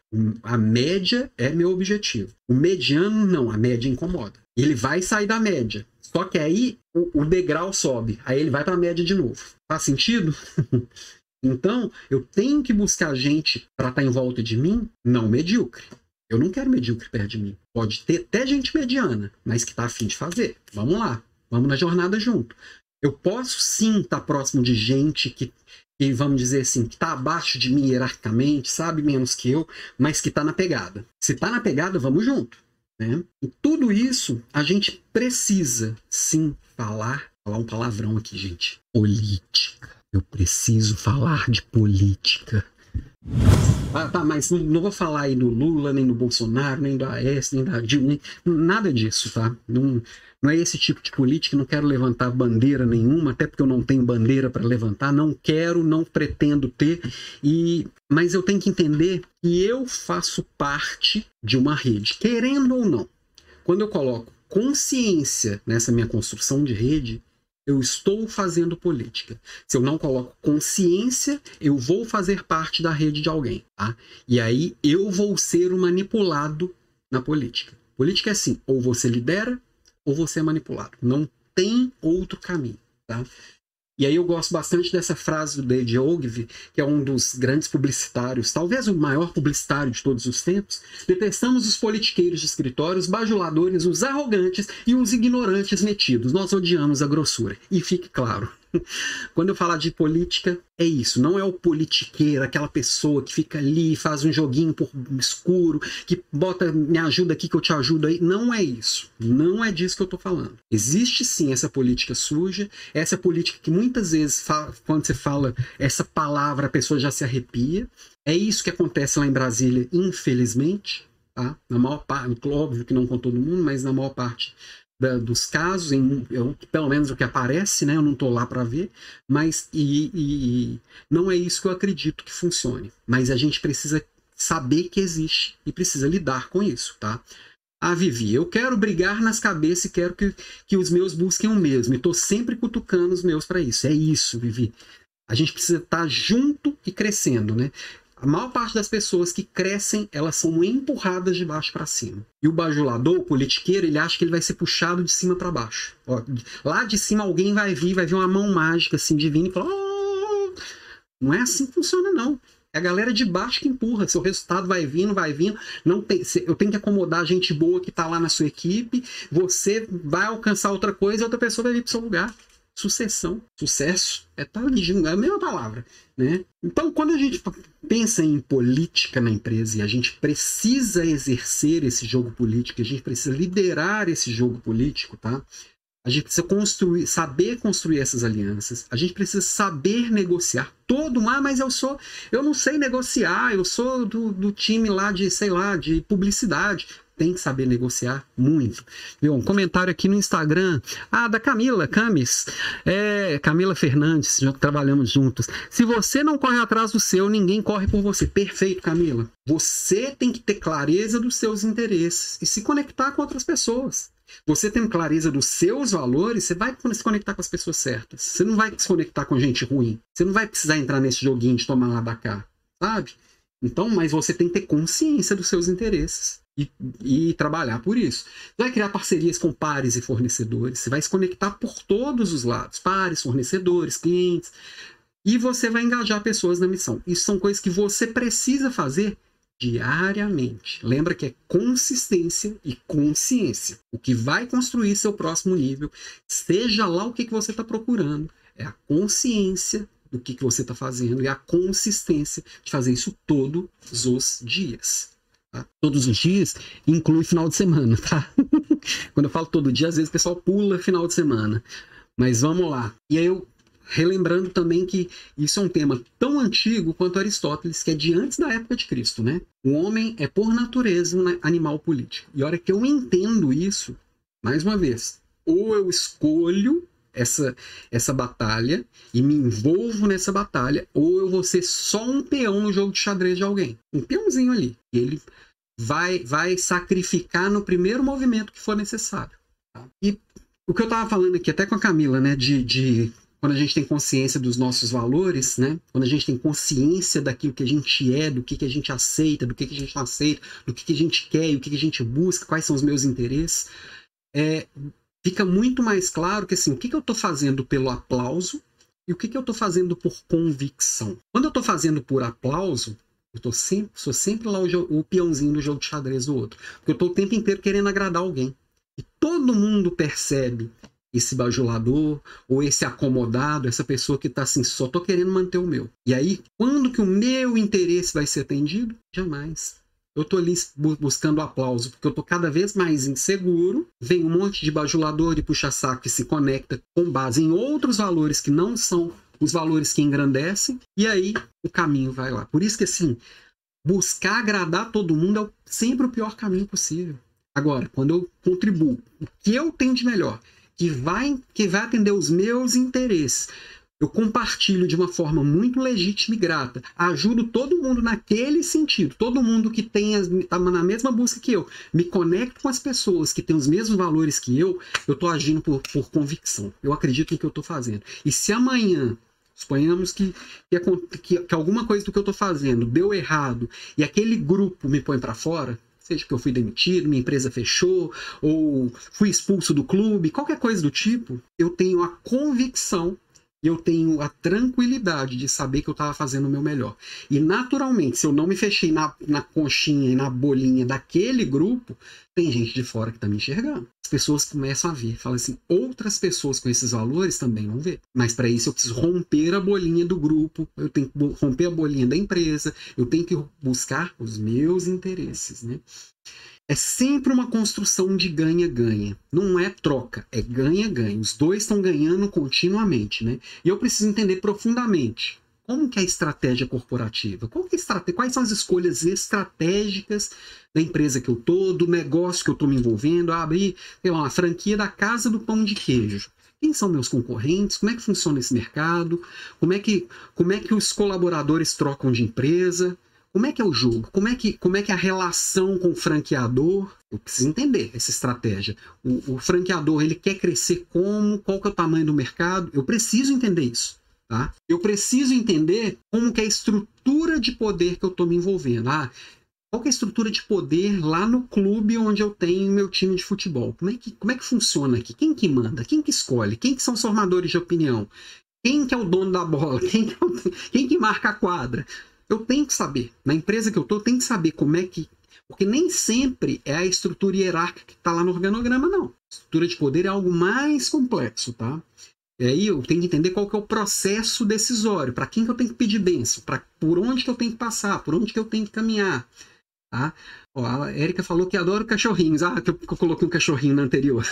A média é meu objetivo. O mediano, não. A média incomoda. Ele vai sair da média. Só que aí o, o degrau sobe. Aí ele vai para a média de novo. Faz sentido? [LAUGHS] então, eu tenho que buscar gente para estar tá em volta de mim, não medíocre. Eu não quero medíocre perto de mim. Pode ter até gente mediana, mas que está afim de fazer. Vamos lá. Vamos na jornada junto. Eu posso sim estar tá próximo de gente que que vamos dizer assim, que está abaixo de mim hierarquicamente, sabe menos que eu, mas que está na pegada. Se está na pegada, vamos junto. Né? E tudo isso a gente precisa sim falar, falar um palavrão aqui, gente. Política. Eu preciso falar de política. Ah, tá, mas não, não, vou falar aí do Lula, nem do Bolsonaro, nem do AS, nem da Dilma, nada disso, tá? Não, não é esse tipo de política, não quero levantar bandeira nenhuma, até porque eu não tenho bandeira para levantar, não quero, não pretendo ter, e mas eu tenho que entender que eu faço parte de uma rede, querendo ou não. Quando eu coloco consciência nessa minha construção de rede, eu estou fazendo política. Se eu não coloco consciência, eu vou fazer parte da rede de alguém, tá? E aí eu vou ser manipulado na política. Política é assim, ou você lidera ou você é manipulado. Não tem outro caminho, tá? E aí eu gosto bastante dessa frase do David Ogilvy, que é um dos grandes publicitários, talvez o maior publicitário de todos os tempos. Detestamos os politiqueiros de escritório, os bajuladores, os arrogantes e os ignorantes metidos. Nós odiamos a grossura. E fique claro, [LAUGHS] quando eu falar de política, é isso. Não é o politiqueiro, aquela pessoa que fica ali, faz um joguinho por escuro, que bota, me ajuda aqui que eu te ajudo aí. Não é isso. Não é disso que eu estou falando. Existe sim essa política suja, essa política que muitas vezes, quando você fala essa palavra, a pessoa já se arrepia. É isso que acontece lá em Brasília, infelizmente. Tá? Na maior parte, óbvio que não com todo mundo, mas na maior parte da, dos casos, em, eu, pelo menos o que aparece, né? Eu não estou lá para ver, mas e, e, não é isso que eu acredito que funcione. Mas a gente precisa saber que existe e precisa lidar com isso, tá? Ah, Vivi, eu quero brigar nas cabeças e quero que, que os meus busquem o mesmo. E estou sempre cutucando os meus para isso. É isso, Vivi. A gente precisa estar tá junto e crescendo, né? A maior parte das pessoas que crescem, elas são empurradas de baixo para cima. E o bajulador, o politiqueiro, ele acha que ele vai ser puxado de cima para baixo. Ó, lá de cima alguém vai vir, vai vir uma mão mágica assim divina e falar: oh! não é assim que funciona não. É a galera de baixo que empurra. Seu resultado vai vindo, vai vindo. Não tem, eu tenho que acomodar gente boa que está lá na sua equipe. Você vai alcançar outra coisa e outra pessoa vai vir para seu lugar sucessão, sucesso, é tá é a mesma palavra, né? Então, quando a gente pensa em política na empresa e a gente precisa exercer esse jogo político, a gente precisa liderar esse jogo político, tá? A gente precisa construir, saber construir essas alianças. A gente precisa saber negociar. Todo ah, mas eu sou, eu não sei negociar. Eu sou do, do time lá de, sei lá, de publicidade tem que saber negociar muito. Viu? Um comentário aqui no Instagram. Ah, da Camila Camis. É, Camila Fernandes, já trabalhamos juntos. Se você não corre atrás do seu, ninguém corre por você. Perfeito, Camila. Você tem que ter clareza dos seus interesses e se conectar com outras pessoas. Você tem clareza dos seus valores, você vai se conectar com as pessoas certas. Você não vai se conectar com gente ruim. Você não vai precisar entrar nesse joguinho de tomar lá da cá, sabe? Então, mas você tem que ter consciência dos seus interesses e, e, trabalhar por isso. Vai criar parcerias com pares e fornecedores, você vai se conectar por todos os lados, pares, fornecedores, clientes, e você vai engajar pessoas na missão. Isso são coisas que você precisa fazer diariamente. Lembra que é consistência e consciência. O que vai construir seu próximo nível, seja lá o que, que você está procurando, é a consciência do que, que você está fazendo e a consistência de fazer isso todos os dias. Tá? Todos os dias inclui final de semana, [LAUGHS] tá? Quando eu falo todo dia, às vezes o pessoal pula final de semana. Mas vamos lá. E aí eu relembrando também que isso é um tema tão antigo quanto Aristóteles, que é de antes da época de Cristo, né? O homem é por natureza um animal político. E a hora que eu entendo isso, mais uma vez, ou eu escolho essa, essa batalha e me envolvo nessa batalha, ou eu vou ser só um peão no jogo de xadrez de alguém. Um peãozinho ali. E ele vai, vai sacrificar no primeiro movimento que for necessário. Tá? E o que eu estava falando aqui, até com a Camila, né, de, de quando a gente tem consciência dos nossos valores, né? Quando a gente tem consciência daquilo que a gente é, do que, que a gente aceita, do que, que a gente não aceita, do que, que a gente quer o que, que a gente busca, quais são os meus interesses, é, fica muito mais claro que assim, o que, que eu estou fazendo pelo aplauso e o que, que eu estou fazendo por convicção. Quando eu estou fazendo por aplauso, eu tô sempre, sou sempre lá o, o peãozinho do jogo de xadrez do outro. Porque eu estou o tempo inteiro querendo agradar alguém. E todo mundo percebe esse bajulador ou esse acomodado, essa pessoa que está assim, só tô querendo manter o meu. E aí, quando que o meu interesse vai ser atendido? Jamais. Eu tô ali buscando aplauso, porque eu tô cada vez mais inseguro. Vem um monte de bajulador e puxa-saco que se conecta com base em outros valores que não são os valores que engrandecem, e aí o caminho vai lá. Por isso que assim, buscar agradar todo mundo é sempre o pior caminho possível. Agora, quando eu contribuo o que eu tenho de melhor que vai, que vai atender os meus interesses. Eu compartilho de uma forma muito legítima e grata. Ajudo todo mundo naquele sentido. Todo mundo que está na mesma busca que eu. Me conecto com as pessoas que têm os mesmos valores que eu. Eu estou agindo por, por convicção. Eu acredito no que eu estou fazendo. E se amanhã Suponhamos que, que, que, alguma coisa do que eu estou fazendo deu errado e aquele grupo me põe para fora, seja que eu fui demitido, minha empresa fechou, ou fui expulso do clube, qualquer coisa do tipo, eu tenho a convicção eu tenho a tranquilidade de saber que eu estava fazendo o meu melhor. E naturalmente, se eu não me fechei na, na conchinha e na bolinha daquele grupo, tem gente de fora que está me enxergando. As pessoas começam a ver, falam assim, outras pessoas com esses valores também vão ver. Mas para isso eu preciso romper a bolinha do grupo, eu tenho que romper a bolinha da empresa, eu tenho que buscar os meus interesses, né? É sempre uma construção de ganha-ganha. Não é troca, é ganha-ganha. Os dois estão ganhando continuamente, né? E eu preciso entender profundamente como que é a estratégia corporativa? Qual que é estratégia, quais são as escolhas estratégicas da empresa que eu tô, do negócio que eu estou me envolvendo, abrir, sei lá, uma franquia da casa do pão de queijo. Quem são meus concorrentes? Como é que funciona esse mercado? Como é que, como é que os colaboradores trocam de empresa? Como é que é o jogo? Como é que, como é, que é a relação com o franqueador? Eu preciso entender essa estratégia. O, o franqueador ele quer crescer como? Qual que é o tamanho do mercado? Eu preciso entender isso. Tá? Eu preciso entender como que é a estrutura de poder que eu estou me envolvendo. Ah, qual é a estrutura de poder lá no clube onde eu tenho meu time de futebol? Como é que, como é que funciona aqui? Quem que manda? Quem que escolhe? Quem que são os formadores de opinião? Quem que é o dono da bola? [LAUGHS] Quem que, é o, quem que marca a quadra? Eu tenho que saber. Na empresa que eu estou, eu tenho que saber como é que. Porque nem sempre é a estrutura hierárquica que está lá no organograma, não. A estrutura de poder é algo mais complexo, tá? E aí eu tenho que entender qual que é o processo decisório, para quem que eu tenho que pedir bênção, para por onde que eu tenho que passar, por onde que eu tenho que caminhar. Tá? Ó, a Érica falou que adora cachorrinhos. Ah, que eu, que eu coloquei um cachorrinho na anterior.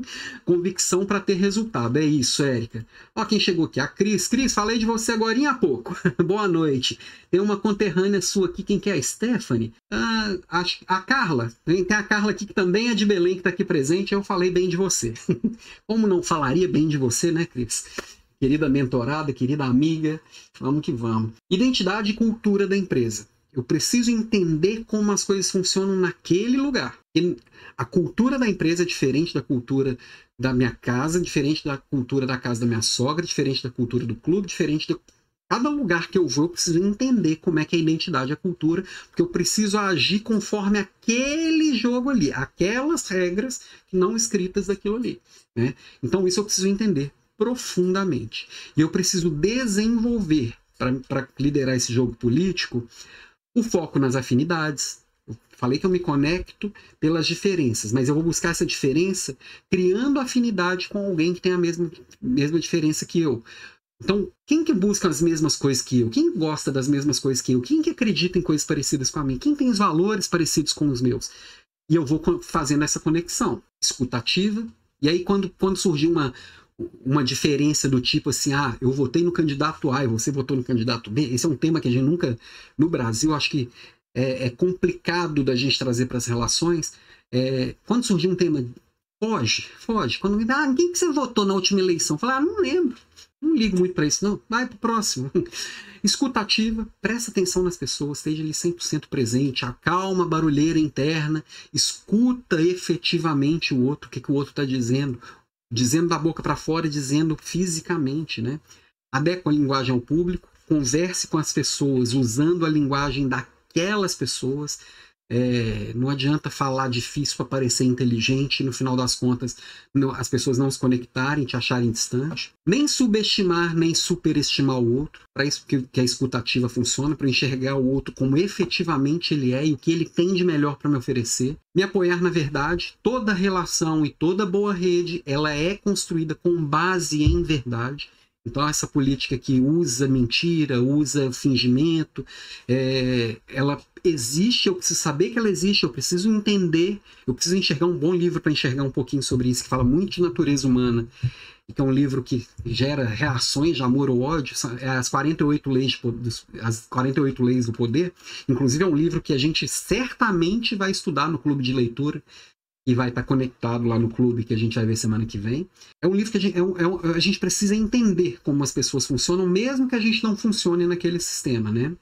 [LAUGHS] Convicção para ter resultado. É isso, Érica. Ó, quem chegou aqui? A Cris. Cris, falei de você agora há pouco. [LAUGHS] Boa noite. Tem uma conterrânea sua aqui. Quem que é? A Stephanie? Ah, a, a Carla. Tem a Carla aqui que também é de Belém, que está aqui presente. Eu falei bem de você. [LAUGHS] Como não falaria bem de você, né, Cris? Querida mentorada, querida amiga. Vamos que vamos. Identidade e cultura da empresa. Eu preciso entender como as coisas funcionam naquele lugar. A cultura da empresa é diferente da cultura da minha casa, diferente da cultura da casa da minha sogra, diferente da cultura do clube, diferente da Cada lugar que eu vou, eu preciso entender como é que é a identidade, a cultura, porque eu preciso agir conforme aquele jogo ali, aquelas regras não escritas daquilo ali. Né? Então, isso eu preciso entender profundamente. E eu preciso desenvolver, para liderar esse jogo político, o foco nas afinidades. Eu falei que eu me conecto pelas diferenças, mas eu vou buscar essa diferença criando afinidade com alguém que tem a mesma, mesma diferença que eu. Então, quem que busca as mesmas coisas que eu? Quem gosta das mesmas coisas que eu? Quem que acredita em coisas parecidas com a mim? Quem tem os valores parecidos com os meus? E eu vou fazendo essa conexão escutativa. E aí, quando, quando surgir uma, uma diferença do tipo assim, ah, eu votei no candidato A e você votou no candidato B, esse é um tema que a gente nunca, no Brasil, acho que é, é complicado da gente trazer para as relações. É, quando surgir um tema, foge, foge. Quando me dá, ah, quem que você votou na última eleição? Falar, ah, não lembro. Não ligo muito para isso, não. Vai pro próximo. [LAUGHS] Escutativa, presta atenção nas pessoas, esteja ali 100% presente, acalma a barulheira interna, escuta efetivamente o outro, o que, que o outro está dizendo, dizendo da boca para fora e dizendo fisicamente, né? Adequa a linguagem ao público, converse com as pessoas usando a linguagem daquelas pessoas, é, não adianta falar difícil para parecer inteligente e no final das contas não, as pessoas não se conectarem, te acharem distante. Nem subestimar, nem superestimar o outro. Para isso que, que a escutativa funciona, para enxergar o outro como efetivamente ele é e o que ele tem de melhor para me oferecer. Me apoiar na verdade. Toda relação e toda boa rede ela é construída com base em verdade. Então, essa política que usa mentira, usa fingimento, é, ela existe, eu preciso saber que ela existe, eu preciso entender, eu preciso enxergar um bom livro para enxergar um pouquinho sobre isso, que fala muito de natureza humana, e que é um livro que gera reações de amor ou ódio, é as 48 leis, as 48 leis do poder. Inclusive, é um livro que a gente certamente vai estudar no clube de leitura e vai estar conectado lá no clube que a gente vai ver semana que vem. É um livro que a gente, é um, é um, a gente precisa entender como as pessoas funcionam, mesmo que a gente não funcione naquele sistema, né?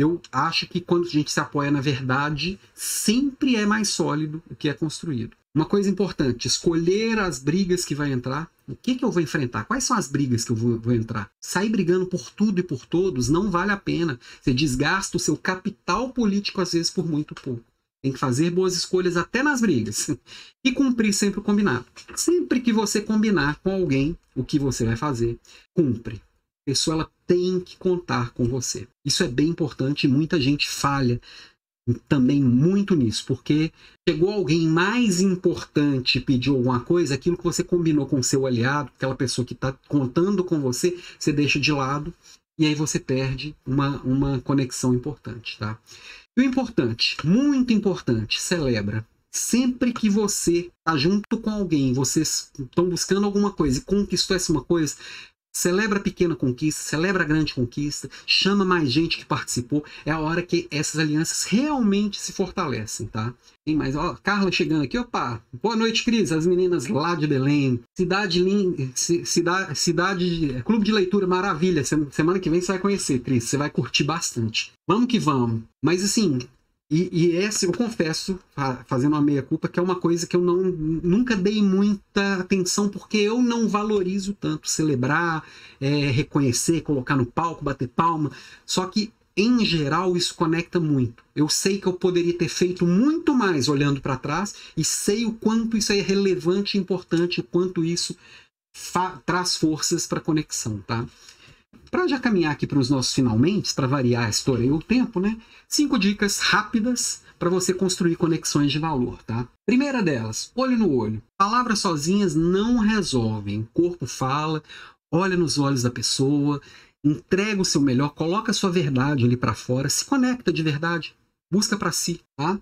Eu acho que quando a gente se apoia na verdade, sempre é mais sólido o que é construído. Uma coisa importante, escolher as brigas que vai entrar. O que, que eu vou enfrentar? Quais são as brigas que eu vou, vou, entrar? Sair brigando por tudo e por todos não vale a pena. Você desgasta o seu capital político, às vezes, por muito pouco. Tem que fazer boas escolhas até nas brigas. [LAUGHS] E cumprir sempre o combinado. Sempre que você combinar com alguém o que você vai fazer, cumpre. Pessoa ela tem que contar com você. Isso é bem importante e muita gente falha também muito nisso, porque chegou alguém mais importante e pediu alguma coisa, aquilo que você combinou com seu aliado, aquela pessoa que está contando com você, você deixa de lado e aí você perde uma, uma conexão importante, tá? E o importante, muito importante, celebra. Sempre que você está junto com alguém, vocês estão buscando alguma coisa e conquistou essa uma coisa, Celebra a pequena conquista, celebra a grande conquista, chama mais gente que participou. É a hora que essas alianças realmente se fortalecem, tá? Tem mais, ó, Carla chegando aqui, opa. Boa noite, Cris, as meninas lá de Belém. Cidade linda, cidade, cidade, clube de leitura maravilha. Semana que vem você vai conhecer, Cris, você vai curtir bastante. Vamos que vamos. Mas assim, e, e esse, [LAUGHS] eu confesso, fazendo uma meia-culpa, que é uma coisa que eu não, nunca dei muita atenção, porque eu não valorizo tanto celebrar, é, reconhecer, colocar no palco, bater palma. Só que, em geral, isso conecta muito. Eu sei que eu poderia ter feito muito mais olhando para trás, e sei o quanto isso é relevante e importante, o quanto isso traz forças para conexão, tá? Para já caminhar aqui para os nossos finalmente, para variar a história e o tempo, né? Cinco dicas rápidas para você construir conexões de valor, tá? Primeira delas, olho no olho. Palavras sozinhas não resolvem. O corpo fala, olha nos olhos da pessoa, entrega o seu melhor, coloca a sua verdade ali para fora, se conecta de verdade, busca para si, tá?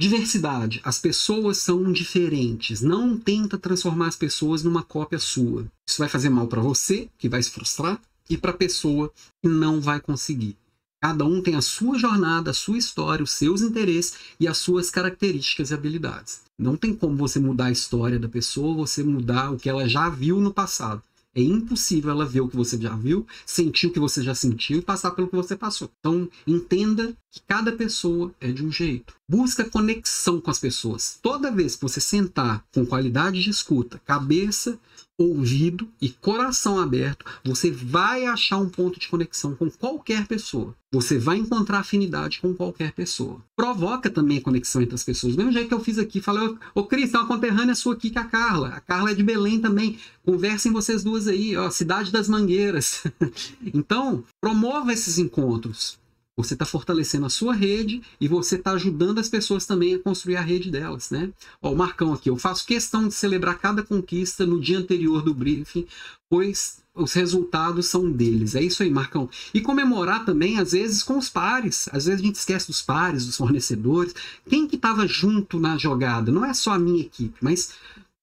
Diversidade. As pessoas são diferentes. Não tenta transformar as pessoas numa cópia sua. Isso vai fazer mal para você, que vai se frustrar, e para a pessoa que não vai conseguir. Cada um tem a sua jornada, a sua história, os seus interesses e as suas características e habilidades. Não tem como você mudar a história da pessoa, você mudar o que ela já viu no passado. É impossível ela ver o que você já viu, sentir o que você já sentiu e passar pelo que você passou. Então, entenda que cada pessoa é de um jeito. Busca conexão com as pessoas. Toda vez que você sentar com qualidade de escuta, cabeça, ouvido e coração aberto, você vai achar um ponto de conexão com qualquer pessoa. Você vai encontrar afinidade com qualquer pessoa. Provoca também a conexão entre as pessoas. Do mesmo jeito que eu fiz aqui, falei, ô Cris, tem uma conterrânea sua aqui que é a Carla. A Carla é de Belém também. Conversem vocês duas aí, ó, Cidade das Mangueiras. [LAUGHS] então, promova esses encontros. Você está fortalecendo a sua rede e você está ajudando as pessoas também a construir a rede delas, né? Ó, o Marcão aqui, eu faço questão de celebrar cada conquista no dia anterior do briefing, pois os resultados são deles. É isso aí, Marcão. E comemorar também, às vezes, com os pares. Às vezes a gente esquece dos pares, dos fornecedores. Quem que estava junto na jogada? Não é só a minha equipe, mas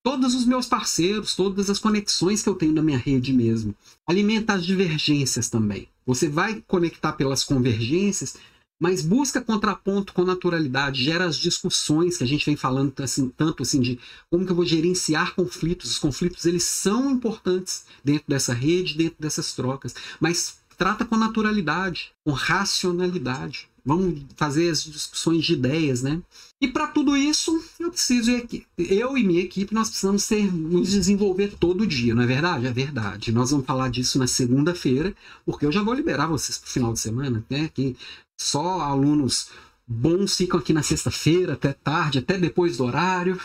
todos os meus parceiros, todas as conexões que eu tenho na minha rede mesmo. Alimenta as divergências também. Você vai conectar pelas convergências, mas busca contraponto com naturalidade, gera as discussões que a gente vem falando assim, tanto assim de como que eu vou gerenciar conflitos. Os conflitos eles são importantes dentro dessa rede, dentro dessas trocas, mas trata com naturalidade, com racionalidade. Vamos fazer as discussões de ideias, né? E para tudo isso, eu preciso eu e minha equipe nós precisamos ser, nos desenvolver todo dia, não é verdade? É verdade. Nós vamos falar disso na segunda-feira, porque eu já vou liberar vocês para o final de semana, né? Que só alunos bons ficam aqui na sexta-feira até tarde, até depois do horário.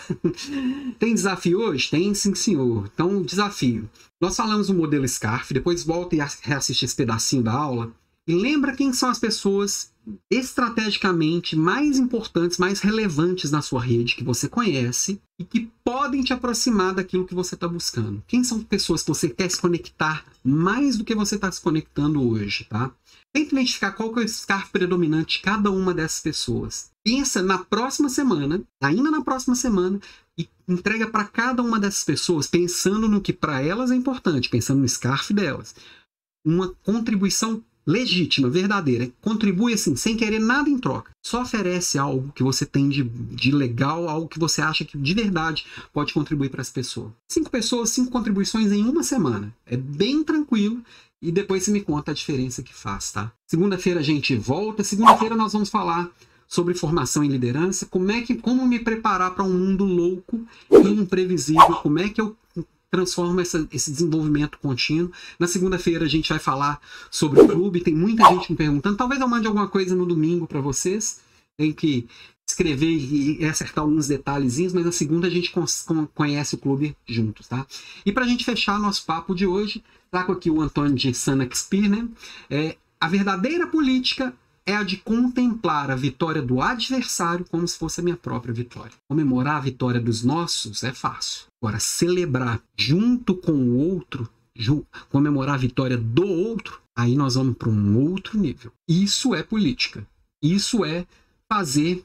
[LAUGHS] Tem desafio hoje? Tem sim, senhor. Então, desafio. Nós falamos do modelo SCARF, depois volta e reassiste esse pedacinho da aula. E lembra quem são as pessoas estrategicamente mais importantes, mais relevantes na sua rede que você conhece e que podem te aproximar daquilo que você está buscando. Quem são pessoas que você quer se conectar mais do que você está se conectando hoje, tá? Tenta identificar qual que é o scarf predominante de cada uma dessas pessoas. Pensa na próxima semana, ainda na próxima semana, e entrega para cada uma dessas pessoas, pensando no que para elas é importante, pensando no scarf delas. Uma contribuição legítima, verdadeira, contribui assim, sem querer nada em troca. Só oferece algo que você tem de, de legal, algo que você acha que de verdade pode contribuir para as pessoas. Cinco pessoas, cinco contribuições em uma semana. É bem tranquilo e depois você me conta a diferença que faz, tá? Segunda-feira a gente volta. Segunda-feira nós vamos falar sobre formação em liderança, como é que como me preparar para um mundo louco e imprevisível, como é que eu transforma essa, esse desenvolvimento contínuo. Na segunda-feira a gente vai falar sobre o clube. Tem muita gente me perguntando. Talvez eu mande alguma coisa no domingo para vocês. Tem que escrever e acertar alguns detalhezinhos, mas na segunda a gente conhece o clube juntos, tá? E para a gente fechar nosso papo de hoje, trago aqui o Antônio de Sanaxpir, né? É, a verdadeira política é a de contemplar a vitória do adversário como se fosse a minha própria vitória. Comemorar a vitória dos nossos é fácil. Agora, celebrar junto com o outro, comemorar a vitória do outro, aí nós vamos para um outro nível. Isso é política. Isso é fazer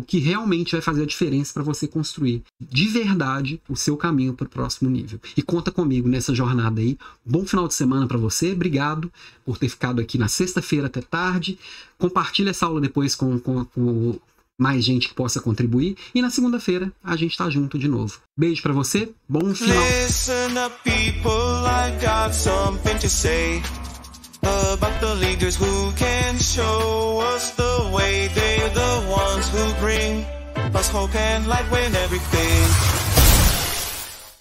o que realmente vai fazer a diferença para você construir de verdade o seu caminho para o próximo nível. E conta comigo nessa jornada aí. Bom final de semana para você. Obrigado por ter ficado aqui na sexta-feira até tarde. Compartilha essa aula depois com, com, com mais gente que possa contribuir. E na segunda-feira a gente está junto de novo. Beijo para você. Bom final. About the leaders who can show us the way. They're the ones who bring us hope and light when everything